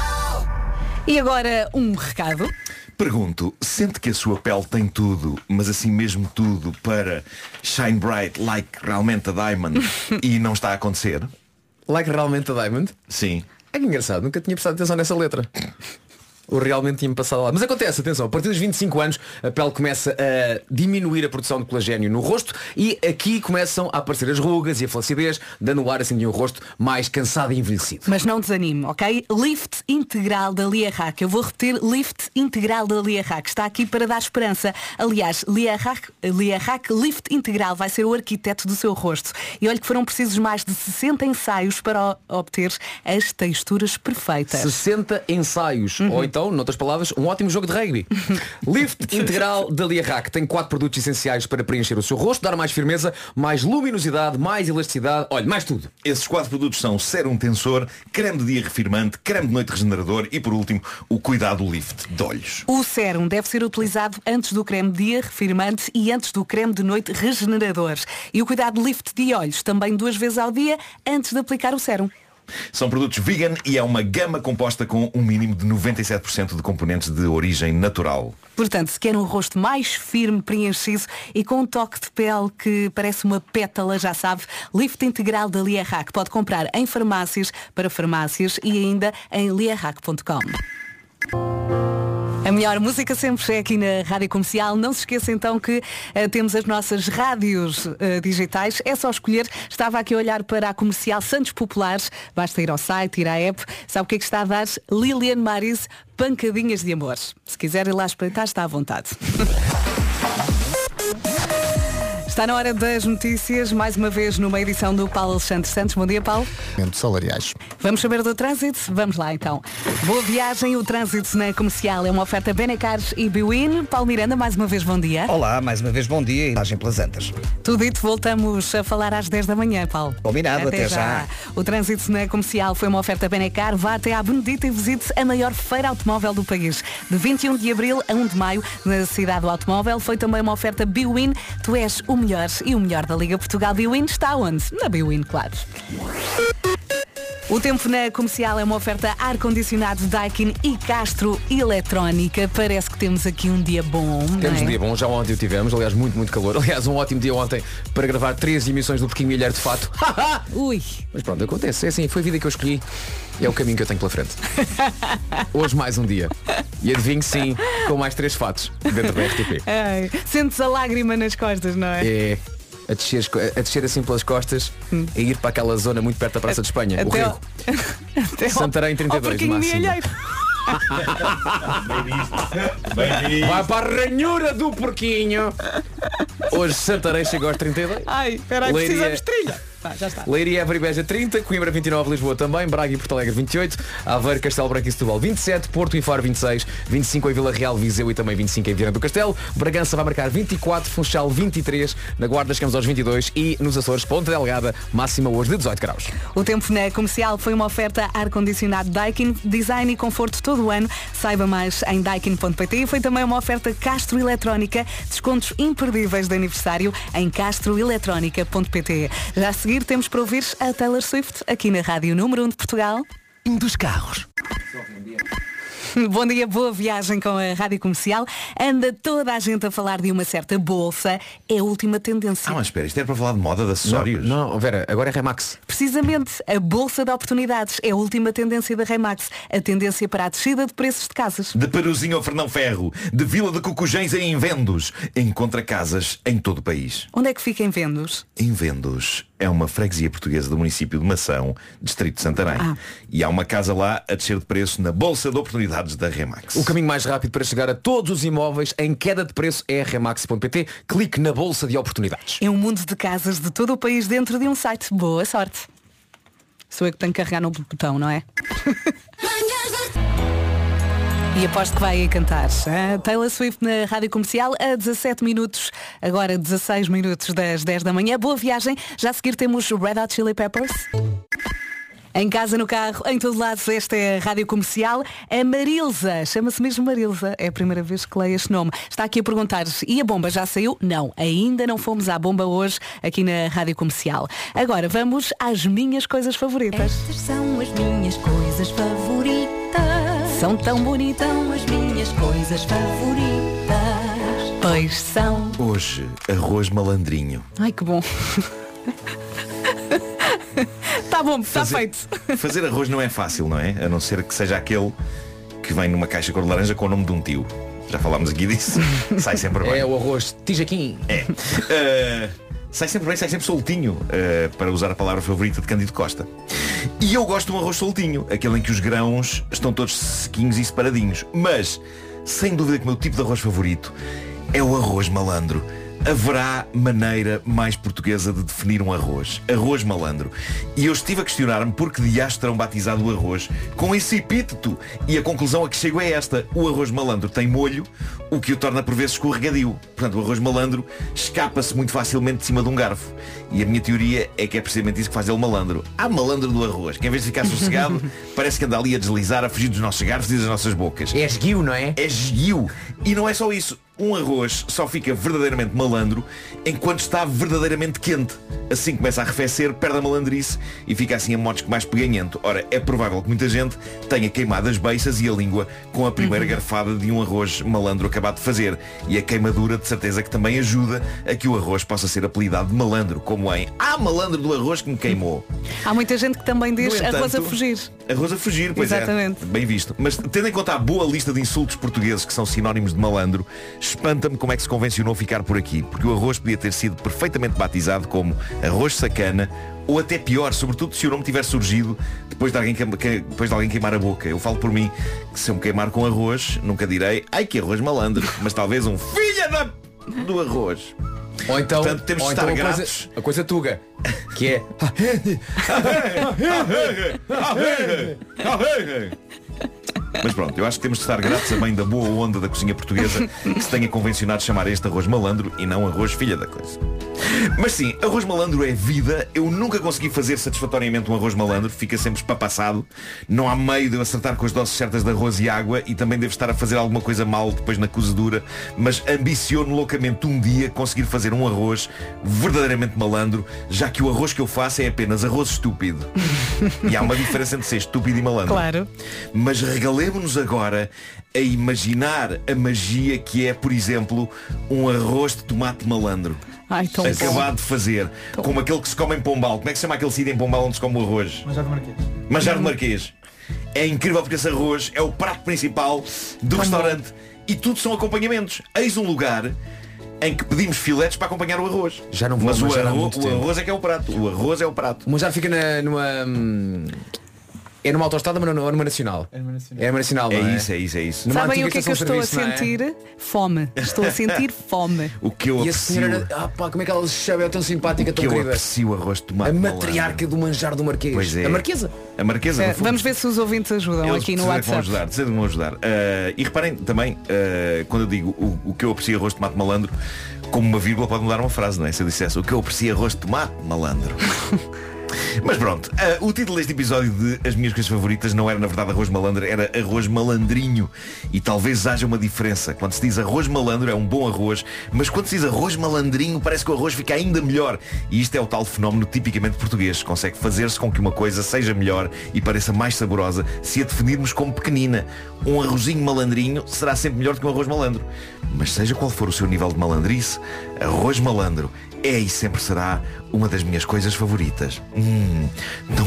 S1: E agora um recado.
S12: Pergunto, sente que a sua pele tem tudo, mas assim mesmo tudo, para shine bright like realmente a diamond e não está a acontecer?
S7: Like realmente a diamond?
S12: Sim.
S7: É que engraçado, nunca tinha prestado atenção nessa letra. O realmente tinha-me passado lá. Mas acontece, atenção, a partir dos 25 anos a pele começa a diminuir a produção de colagênio no rosto e aqui começam a aparecer as rugas e a flacidez, dando o ar assim de um rosto mais cansado e envelhecido.
S1: Mas não desanime, ok? Lift integral da Liarrac. Eu vou repetir Lift integral da Liarrac. Está aqui para dar esperança. Aliás, Liarrac, Liarrac Lift integral vai ser o arquiteto do seu rosto. E olha que foram precisos mais de 60 ensaios para obter as texturas perfeitas.
S7: 60 ensaios.
S1: Uhum.
S7: Ou então, noutras palavras, um ótimo jogo de rugby. Lift integral da Liarrac tem quatro produtos essenciais para preencher o seu rosto, dar mais firmeza, mais luminosidade, mais elasticidade, olha, mais tudo.
S12: Esses quatro produtos são sérum tensor, creme de dia refirmante, creme de noite regenerador e, por último, o cuidado lift de olhos.
S1: O sérum deve ser utilizado antes do creme dia refirmante e antes do creme de noite regenerador. E o cuidado lift de olhos também duas vezes ao dia antes de aplicar o sérum.
S12: São produtos vegan e é uma gama composta com um mínimo de 97% de componentes de origem natural.
S1: Portanto, se quer um rosto mais firme, preenchido e com um toque de pele que parece uma pétala, já sabe, Lift Integral da Liarrac pode comprar em farmácias, para farmácias e ainda em liarrac.com. A melhor música sempre é aqui na Rádio Comercial. Não se esqueça então que eh, temos as nossas rádios eh, digitais. É só escolher. Estava aqui a olhar para a Comercial Santos Populares. Basta ir ao site, ir à app. Sabe o que é que está a dar? Lilian Maris, Pancadinhas de Amor. Se quiser ir lá espreitar, está à vontade. Está na hora das notícias, mais uma vez numa edição do Paulo Alexandre Santos. Bom dia, Paulo.
S2: Salariais.
S1: Vamos saber do trânsito? Vamos lá então. Boa viagem, o trânsito na comercial é uma oferta Benacares e Biwin. Paulo Miranda, mais uma vez bom dia.
S3: Olá, mais uma vez bom dia e imagem pelas antas.
S1: Tudo dito, voltamos a falar às 10 da manhã, Paulo.
S3: Combinado, até já.
S1: O trânsito na comercial foi uma oferta Benacar. Vá até à Benedita e visite a maior feira automóvel do país. De 21 de abril a 1 de maio, na cidade do automóvel, foi também uma oferta Biwin. Tu és o melhor e o melhor da Liga Portugal Biwin está onde? Na Biwin, claro. O tempo na comercial é uma oferta ar-condicionado Daikin e Castro Eletrónica. Parece que temos aqui um dia bom. não
S7: Temos
S1: é?
S7: um dia bom, já ontem o tivemos, aliás, muito, muito calor. Aliás, um ótimo dia ontem para gravar três emissões do Pequim Milheiro de Fato.
S1: Ui.
S7: Mas pronto, acontece. É assim, foi a vida que eu escolhi. E é o caminho que eu tenho pela frente. Hoje mais um dia. E adivinho sim, com mais três fatos dentro da RTP.
S1: Ai, Sentes a lágrima nas costas, não é?
S7: É a descer, a descer assim pelas costas e ir para aquela zona muito perto da Praça de Espanha, o
S1: Até
S7: Rio.
S1: ao- Até
S7: Santarém
S1: ao
S7: 32
S1: porquinho
S7: máximo.
S1: milheiro.
S7: Vai para a ranhura do porquinho. Hoje Santarém chegou aos 32.
S1: Ai, espera aí,
S7: Leiria-
S1: precisamos de trilha. Tá, já está.
S7: Leiria, Évora e Beja 30, Coimbra 29, Lisboa também, Braga e Porto Alegre 28, Aveiro, Castelo Branco e Setúbal 27, Porto e Faro 26, 25 em Vila Real, Viseu e também 25 em Viana do Castelo, Bragança vai marcar 24, Funchal 23, na Guarda chegamos aos 22 e nos Açores, Ponta Delgada, máxima hoje de 18 graus.
S1: O tempo na comercial foi uma oferta ar-condicionado Daikin, design e conforto todo o ano. Saiba mais em daikin.pt. Foi também uma oferta Castro Eletrónica, descontos imperdíveis de aniversário em castroeletrónica.pt. Já a seguir temos para ouvir a Taylor Swift aqui na Rádio Número 1 de Portugal.
S15: Dos carros.
S1: Bom dia, boa viagem com a Rádio Comercial. Anda toda a gente a falar de uma certa bolsa. É a última tendência.
S12: Ah, mas espera, isto era para falar de moda, de acessórios?
S7: Não, não, Vera, agora é Remax.
S1: Precisamente, a bolsa de oportunidades é a última tendência da Remax. A tendência para a descida de preços de casas.
S12: De Paruzinho ao Fernão Ferro, de Vila de Cocujães a Envendos. Encontra casas em todo o país.
S1: Onde é que fica em Vendos?
S12: Envendos é uma freguesia portuguesa do município de Mação, distrito de Santarém.
S1: Ah.
S12: E há uma casa lá a descer de preço na Bolsa de Oportunidades da Remax.
S7: O caminho mais rápido para chegar a todos os imóveis em queda de preço é remax.pt. Clique na Bolsa de Oportunidades.
S1: É um mundo de casas de todo o país dentro de um site. Boa sorte. Sou eu que tenho que carregar no botão, não é? E aposto que vai aí cantar. A Taylor Swift na Rádio Comercial a 17 minutos, agora 16 minutos das 10 da manhã. Boa viagem. Já a seguir temos Red Hot Chili Peppers. Em casa, no carro, em todo lado, esta é a Rádio Comercial. A Marilza, chama-se mesmo Marilza, é a primeira vez que leio este nome. Está aqui a perguntar e a bomba já saiu? Não, ainda não fomos à bomba hoje aqui na Rádio Comercial. Agora vamos às minhas coisas favoritas.
S16: Estas são as minhas coisas favoritas.
S1: São tão bonitas.
S16: São as minhas coisas favoritas.
S1: Pois são.
S12: Hoje, arroz malandrinho.
S1: Ai, que bom. Tá bom, está
S12: Fazer-
S1: feito.
S12: Fazer arroz não é fácil, não é? A não ser que seja aquele que vem numa caixa cor de laranja com o nome de um tio. Já falámos aqui disso. Sai sempre bem.
S7: É o arroz tijaquim.
S12: É. Uh, sai sempre bem, sai sempre soltinho, uh, para usar a palavra favorita de Cândido Costa. E eu gosto de um arroz soltinho, aquele em que os grãos estão todos sequinhos e separadinhos. Mas, sem dúvida que o meu tipo de arroz favorito é o arroz malandro. Haverá maneira mais portuguesa de definir um arroz. Arroz malandro. E eu estive a questionar-me por que dias terão batizado o arroz com esse epíteto. E a conclusão a que chego é esta. O arroz malandro tem molho, o que o torna por vezes escorregadio. Portanto, o arroz malandro escapa-se muito facilmente de cima de um garfo. E a minha teoria é que é precisamente isso que faz ele malandro. Há malandro do arroz, que em vez de ficar sossegado, parece que anda ali a deslizar, a fugir dos nossos garfos e das nossas bocas.
S7: É esguio, não é?
S12: É esguio. E não é só isso. Um arroz só fica verdadeiramente malandro enquanto está verdadeiramente quente. Assim começa a arrefecer, perde a malandrice e fica assim a que mais peganhento. Ora, é provável que muita gente tenha queimado as beiças e a língua com a primeira garfada de um arroz malandro acabado de fazer. E a queimadura de certeza que também ajuda a que o arroz possa ser apelidado de malandro, como em Ah, malandro do arroz que me queimou.
S1: Há muita gente que também diz
S12: No
S1: arroz a
S12: entanto,
S1: fugir.
S12: Arroz a fugir, pois
S1: Exatamente.
S12: é. Bem visto. Mas tendo em conta a boa lista de insultos portugueses que são sinónimos de malandro, espanta-me como é que se convencionou ficar por aqui. Porque o arroz podia ter sido perfeitamente batizado como arroz sacana ou até pior, sobretudo se o nome tiver surgido depois de alguém, que- depois de alguém queimar a boca. Eu falo por mim que se eu me queimar com arroz, nunca direi, ai que arroz malandro, mas talvez um filha da do arroz.
S7: Ou então,
S12: Portanto, temos de
S7: então
S12: estar
S7: a, coisa,
S12: gratos.
S7: a coisa tuga, que é
S12: Mas pronto, eu acho que temos de estar gratos a bem da boa onda da cozinha portuguesa que se tenha convencionado chamar este arroz malandro e não arroz filha da coisa. Mas sim, arroz malandro é vida. Eu nunca consegui fazer satisfatoriamente um arroz malandro, fica sempre espapassado. Não há meio de eu acertar com as doses certas de arroz e água e também devo estar a fazer alguma coisa mal depois na cozedura, mas ambiciono loucamente um dia conseguir fazer um arroz verdadeiramente malandro, já que o arroz que eu faço é apenas arroz estúpido. E há uma diferença entre ser estúpido e malandro.
S1: Claro.
S12: Mas regalemos-nos agora a imaginar a magia que é, por exemplo, um arroz de tomate malandro.
S1: Ai, tão bom.
S12: acabado de fazer, como aquele que se come em Pombal. Como é que se chama aquele sítio em Pombal onde se come o arroz?
S15: Manjar do Marquês.
S12: Manjar do Marquês. É incrível porque esse arroz é o prato principal do restaurante. E tudo são acompanhamentos. Eis um lugar em que pedimos filetes para acompanhar o arroz.
S7: Já não vou
S12: Mas o arroz, o arroz é que é o prato. O arroz é o prato.
S7: O manjar fica na- numa. É numa autostrada, mas não, numa nacional. É numa nacional. É numa nacional,
S12: É
S7: não
S12: isso, é isso, é isso.
S7: Numa
S1: Sabem
S7: antiga
S1: o que é que eu
S7: estação
S1: estou
S7: de
S1: a
S7: serviço, não é?
S1: sentir? Fome. Estou a sentir fome.
S12: O que eu
S7: E a
S12: aprecio,
S7: senhora era, ah, pá, como é que ela se chama? É tão simpática,
S12: o que
S7: tão
S12: eu
S7: querida.
S12: aprecio o arroz de tomate
S7: A matriarca do manjar do Marquês.
S12: Pois é.
S7: A Marquesa.
S12: A Marquesa
S1: É,
S12: fundo.
S1: vamos ver se os ouvintes ajudam
S12: Eles
S1: aqui no
S12: certeza que vão
S1: WhatsApp.
S12: ajudar, de certeza que vão ajudar. Ah, e reparem também, ah, quando eu digo o, o que eu aprecio arroz de tomate malandro, como uma vírgula pode mudar uma frase, não é? Se eu dissesse o que eu aprecio arroz de tomate malandro. Mas pronto, ah, o título deste episódio de As Minhas Coisas Favoritas não era na verdade arroz malandro, era arroz malandrinho. E talvez haja uma diferença. Quando se diz arroz malandro é um bom arroz, mas quando se diz arroz malandrinho parece que o arroz fica ainda melhor. E isto é o tal fenómeno tipicamente português. Consegue fazer-se com que uma coisa seja melhor e pareça mais saborosa se a definirmos como pequenina. Um arrozinho malandrinho será sempre melhor do que um arroz malandro. Mas seja qual for o seu nível de malandrice, arroz malandro é e sempre será uma das minhas coisas favoritas. Hum, tum.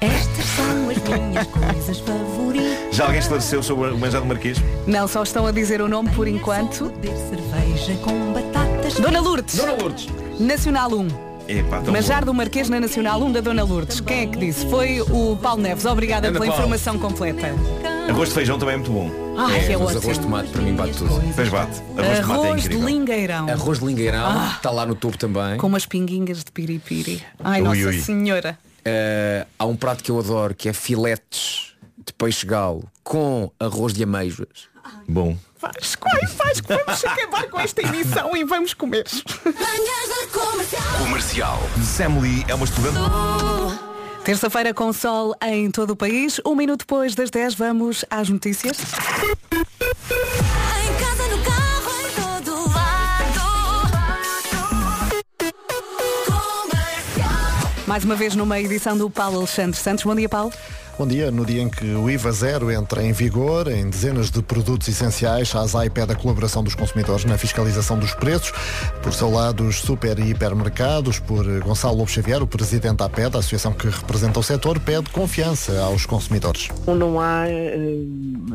S16: Estas são as minhas coisas favoritas.
S12: Já alguém esclareceu sobre o manjar do Marquês?
S1: Não, só estão a dizer o nome por enquanto.
S16: Beber cerveja com batatas.
S1: Dona Lourdes.
S7: Dona Lourdes.
S1: Nacional 1.
S12: Epá,
S1: Manjar
S12: bom.
S1: do Marquês na Nacional 1 da Dona Lourdes. Quem é que disse? Foi o Paulo Neves. Obrigada
S12: Anda,
S1: pela
S12: Paulo.
S1: informação completa.
S12: Arroz de feijão também é muito bom.
S1: Ai,
S7: é,
S1: é
S7: mas
S1: ótimo.
S7: arroz de tomate para mim bate tudo.
S12: Pois bate. Arroz de tomate é
S1: Arroz de
S12: incrível.
S1: lingueirão.
S7: Arroz de lingueirão,
S1: Ah.
S7: está lá no topo também.
S1: Com umas pinguinhas de piripiri. Ai,
S7: Ui,
S1: Nossa
S7: ui.
S1: Senhora.
S7: Eh, há um prato que eu adoro que é filetes de peixe galo com arroz de ameijoas.
S12: Bom.
S1: Faz, vai, faz que vamos acabar com esta emissão e vamos comer.
S12: Comercial. Sam Lee é uma estudante.
S1: Terça-feira com sol em todo o país. Um minuto depois das 10 vamos às notícias.
S8: Em casa, no carro, em todo
S1: Mais uma vez numa edição do Paulo Alexandre Santos. Bom dia, Paulo.
S2: Bom dia. No dia em que o IVA zero entra em vigor, em dezenas de produtos essenciais, a ASAI pede a colaboração dos consumidores na fiscalização dos preços. Por seu lado, os super e hipermercados, por Gonçalo Lobo Xavier, o presidente da APED, a associação que representa o setor, pede confiança aos consumidores.
S15: Não há eh,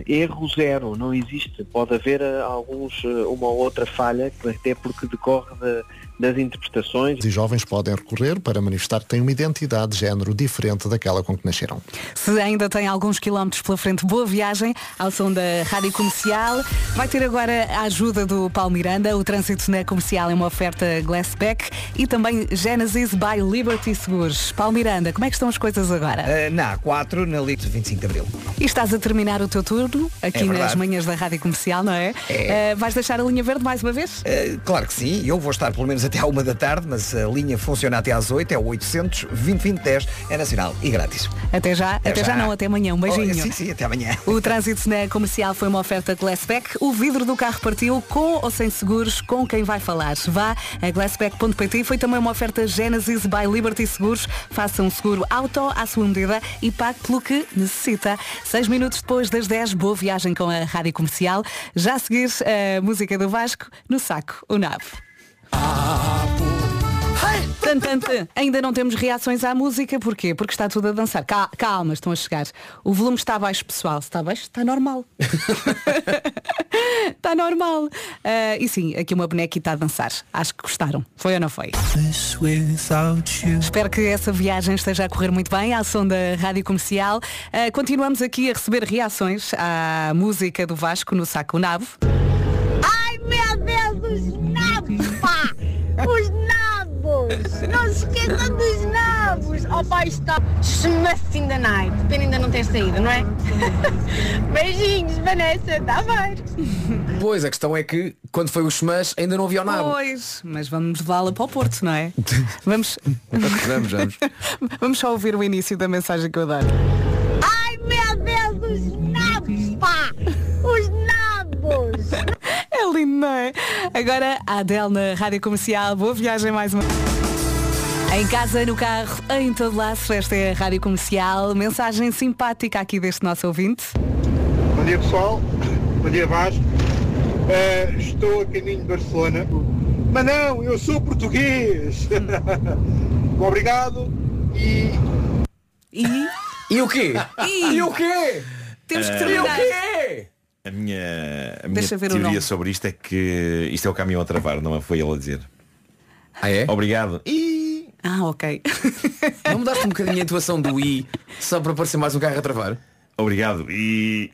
S15: erro zero, não existe. Pode haver eh, alguns, eh, uma ou outra falha, até porque decorre da- das interpretações.
S2: E jovens podem recorrer para manifestar que têm uma identidade de género diferente daquela com que nasceram.
S1: Se ainda tem alguns quilómetros pela frente, boa viagem ao som da Rádio Comercial. Vai ter agora a ajuda do Paulo Miranda. O trânsito na comercial é uma oferta Glassback e também Genesis by Liberty Seguros. Paulo Miranda, como é que estão as coisas agora?
S3: Eh, na A4, na Lito 25 de Abril.
S1: E estás a terminar o teu turno aqui
S3: É
S1: nas manhãs da Rádio Comercial, não é?
S3: É.
S1: Eh, vais deixar a linha verde mais uma vez?
S3: Eh, claro que sim, eu vou estar pelo menos até à uma da tarde, mas a linha funciona até às 8, é o 800 2010 é nacional e grátis.
S1: Até já, até, já. não, até amanhã. Um beijinho.
S3: Oh, sim, sim, até amanhã.
S1: O trânsito na comercial foi uma oferta Glassback. O vidro do carro partiu com ou sem seguros, com quem vai falar. Vá a glassback.pt. Foi também uma oferta Genesis by Liberty Seguros. Faça um seguro auto à sua medida e pague pelo que necessita. Seis minutos depois das 10, boa viagem com a rádio comercial. Já a seguir a música do Vasco no saco, o nave. Tan, tan, tan. Ainda não temos reações à música, porquê? Porque está tudo a dançar. Cal- Calma, estão a chegar. O volume está baixo, pessoal. Se está baixo, está normal. está normal. Ah, e sim, aqui uma bonequita a dançar. Acho que gostaram. Foi ou não foi? Espero que essa viagem esteja a correr muito bem, à som da Rádio Comercial. Ah, continuamos aqui a receber reações à música do Vasco no Saco Nabo.
S17: Ai meu Deus, os nabos! Os nabos! Não se esqueçam dos nabos! Oh isto está smash in the night. Pena ainda não ter saído, não é? Beijinhos, Vanessa, tá bem.
S7: Pois, a questão é que quando foi o Smash ainda não havia o nabo.
S1: Pois, mas vamos levá-la para o Porto, não é? Vamos,
S7: vamos, vamos.
S1: vamos só ouvir o início da mensagem que eu dou.
S17: Ai meu Deus, os nabos,
S1: lindo, não é? Agora a Adele na Rádio Comercial. Boa viagem mais uma. Em casa, no carro, em todo laço, esta é a Rádio Comercial. Mensagem simpática aqui deste nosso ouvinte.
S18: Bom dia pessoal, bom dia Vasco. Eh, estou a caminho de Barcelona. Mas não, eu sou português. Obrigado e.
S1: E?
S7: E o quê?
S1: E,
S7: E o quê?
S1: Temos que terminar.
S7: E o quê?
S12: A minha, a minha teoria sobre isto é que isto é o caminhão a travar, não foi ele a dizer.
S7: Ah é?
S12: Obrigado.
S1: Ah, ok.
S7: Não mudaste um bocadinho a intuação do I só para parecer mais um carro a travar?
S12: Obrigado. E.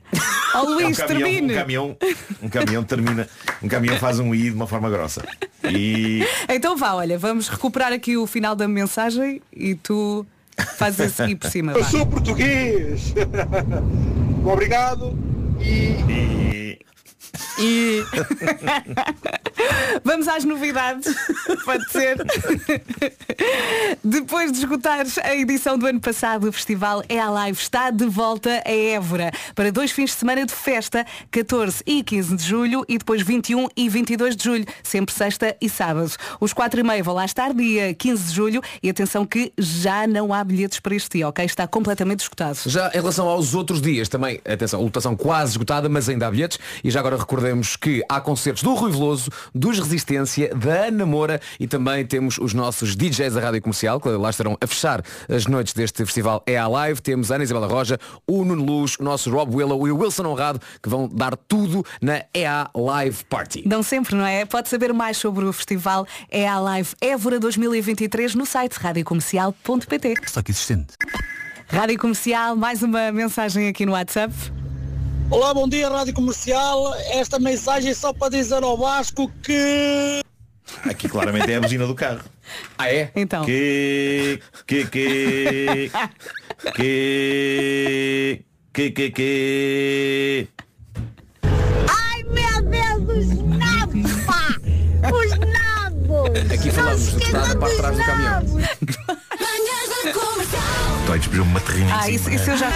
S1: Ó Luís,
S12: um caminhão,
S1: termine.
S12: um caminhão, um caminhão termina. Um caminhão faz um I de uma forma grossa. E.
S1: Então vá, olha, vamos recuperar aqui o final da mensagem e tu fazes esse aqui por cima.
S18: Eu
S1: vá.
S18: sou português. Obrigado e.
S1: E vamos às novidades. Pode ser. Depois de esgotar a edição do ano passado, o festival É a Live está de volta a Évora para dois fins de semana de festa, 14 e 15 de julho e depois 21 e 22 de julho, sempre sexta e sábado. Os 4 e meia vão lá estar dia 15 de julho e atenção que já não há bilhetes para este dia, ok? Está completamente esgotado.
S7: Já em relação aos outros dias também, atenção, lotação quase esgotada, mas ainda há bilhetes. E já agora recordemos que há concertos do Rui Veloso, dos Resistência, da Ana Moura e também temos os nossos DJs da Rádio Comercial, que lá estarão a fechar as noites deste festival É a Live. Temos a Ana Isabela Roja, o Nuno Luz, o nosso Rob Willow e o Wilson Honrado, que vão dar tudo na EA Live Party.
S1: Dão sempre, não é? Pode saber mais sobre o festival É a Live Évora 2023 no site radiocomercial.pt.
S19: Estoque existente.
S1: Rádio Comercial, mais uma mensagem aqui no WhatsApp.
S20: Olá, bom dia, Rádio Comercial. Esta mensagem é só para dizer ao Vasco que.
S12: Aqui claramente é a buzina do carro.
S7: Ah é?
S1: Então.
S12: Que. Que. Que. Que. Que. Que. Que.
S17: Ai meu Deus, os nabos, pá! Os nabos!
S7: Aqui falamos
S17: Não se
S7: de estar
S17: esqueçam
S7: na parte de trás do
S17: dos
S7: caminhão.
S17: nabos.
S12: Dói despediu uma terrina em
S1: Ah, isso, isso eu já.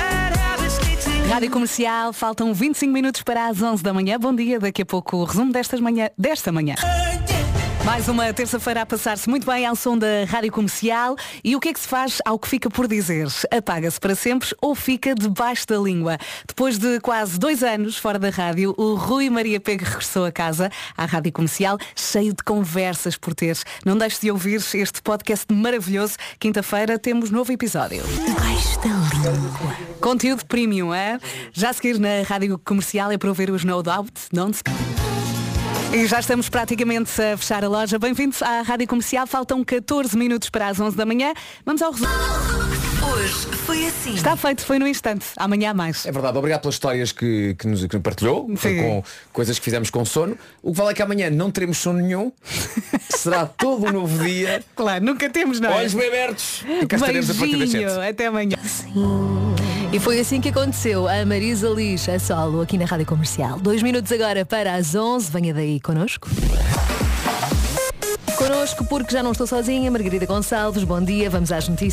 S1: Rádio Comercial, faltam 25 minutos para as 11 da manhã. Bom dia, daqui a pouco o resumo destas manhã, desta manhã. Mais uma terça-feira a passar-se muito bem ao som da Rádio Comercial. E o que é que se faz ao que fica por dizer? Apaga-se para sempre ou fica debaixo da língua? Depois de quase dois anos fora da rádio, o Rui Maria Pego regressou a casa, à Rádio Comercial, cheio de conversas por ter. Não deixe de ouvir este podcast maravilhoso. Quinta-feira temos novo episódio. Debaixo da língua. Conteúdo premium, é? Já a seguir na Rádio Comercial é para ouvir os No Doubt, Don't Stop. E já estamos praticamente a fechar a loja. Bem-vindos à Rádio Comercial. Faltam 14 minutos para as 11 da manhã. Vamos ao resumo.
S21: Hoje foi assim.
S1: Está feito, foi no instante. Amanhã há mais.
S7: É verdade, obrigado pelas histórias que, que nos que partilhou,
S1: Sim.
S7: com coisas que fizemos com sono. O que vale é que amanhã não teremos sono nenhum. Será todo um novo dia.
S1: Claro, nunca temos, não é?
S7: Olhos bem abertos. E cá estaremos a partir das
S1: Beijinho,
S7: sete.
S1: até amanhã.
S16: E foi assim que aconteceu a Marisa Liz a solo aqui na Rádio Comercial. Dois minutos agora para as 11. Venha daí connosco. Connosco porque já não estou sozinha. Margarida Gonçalves, bom dia. Vamos às notícias.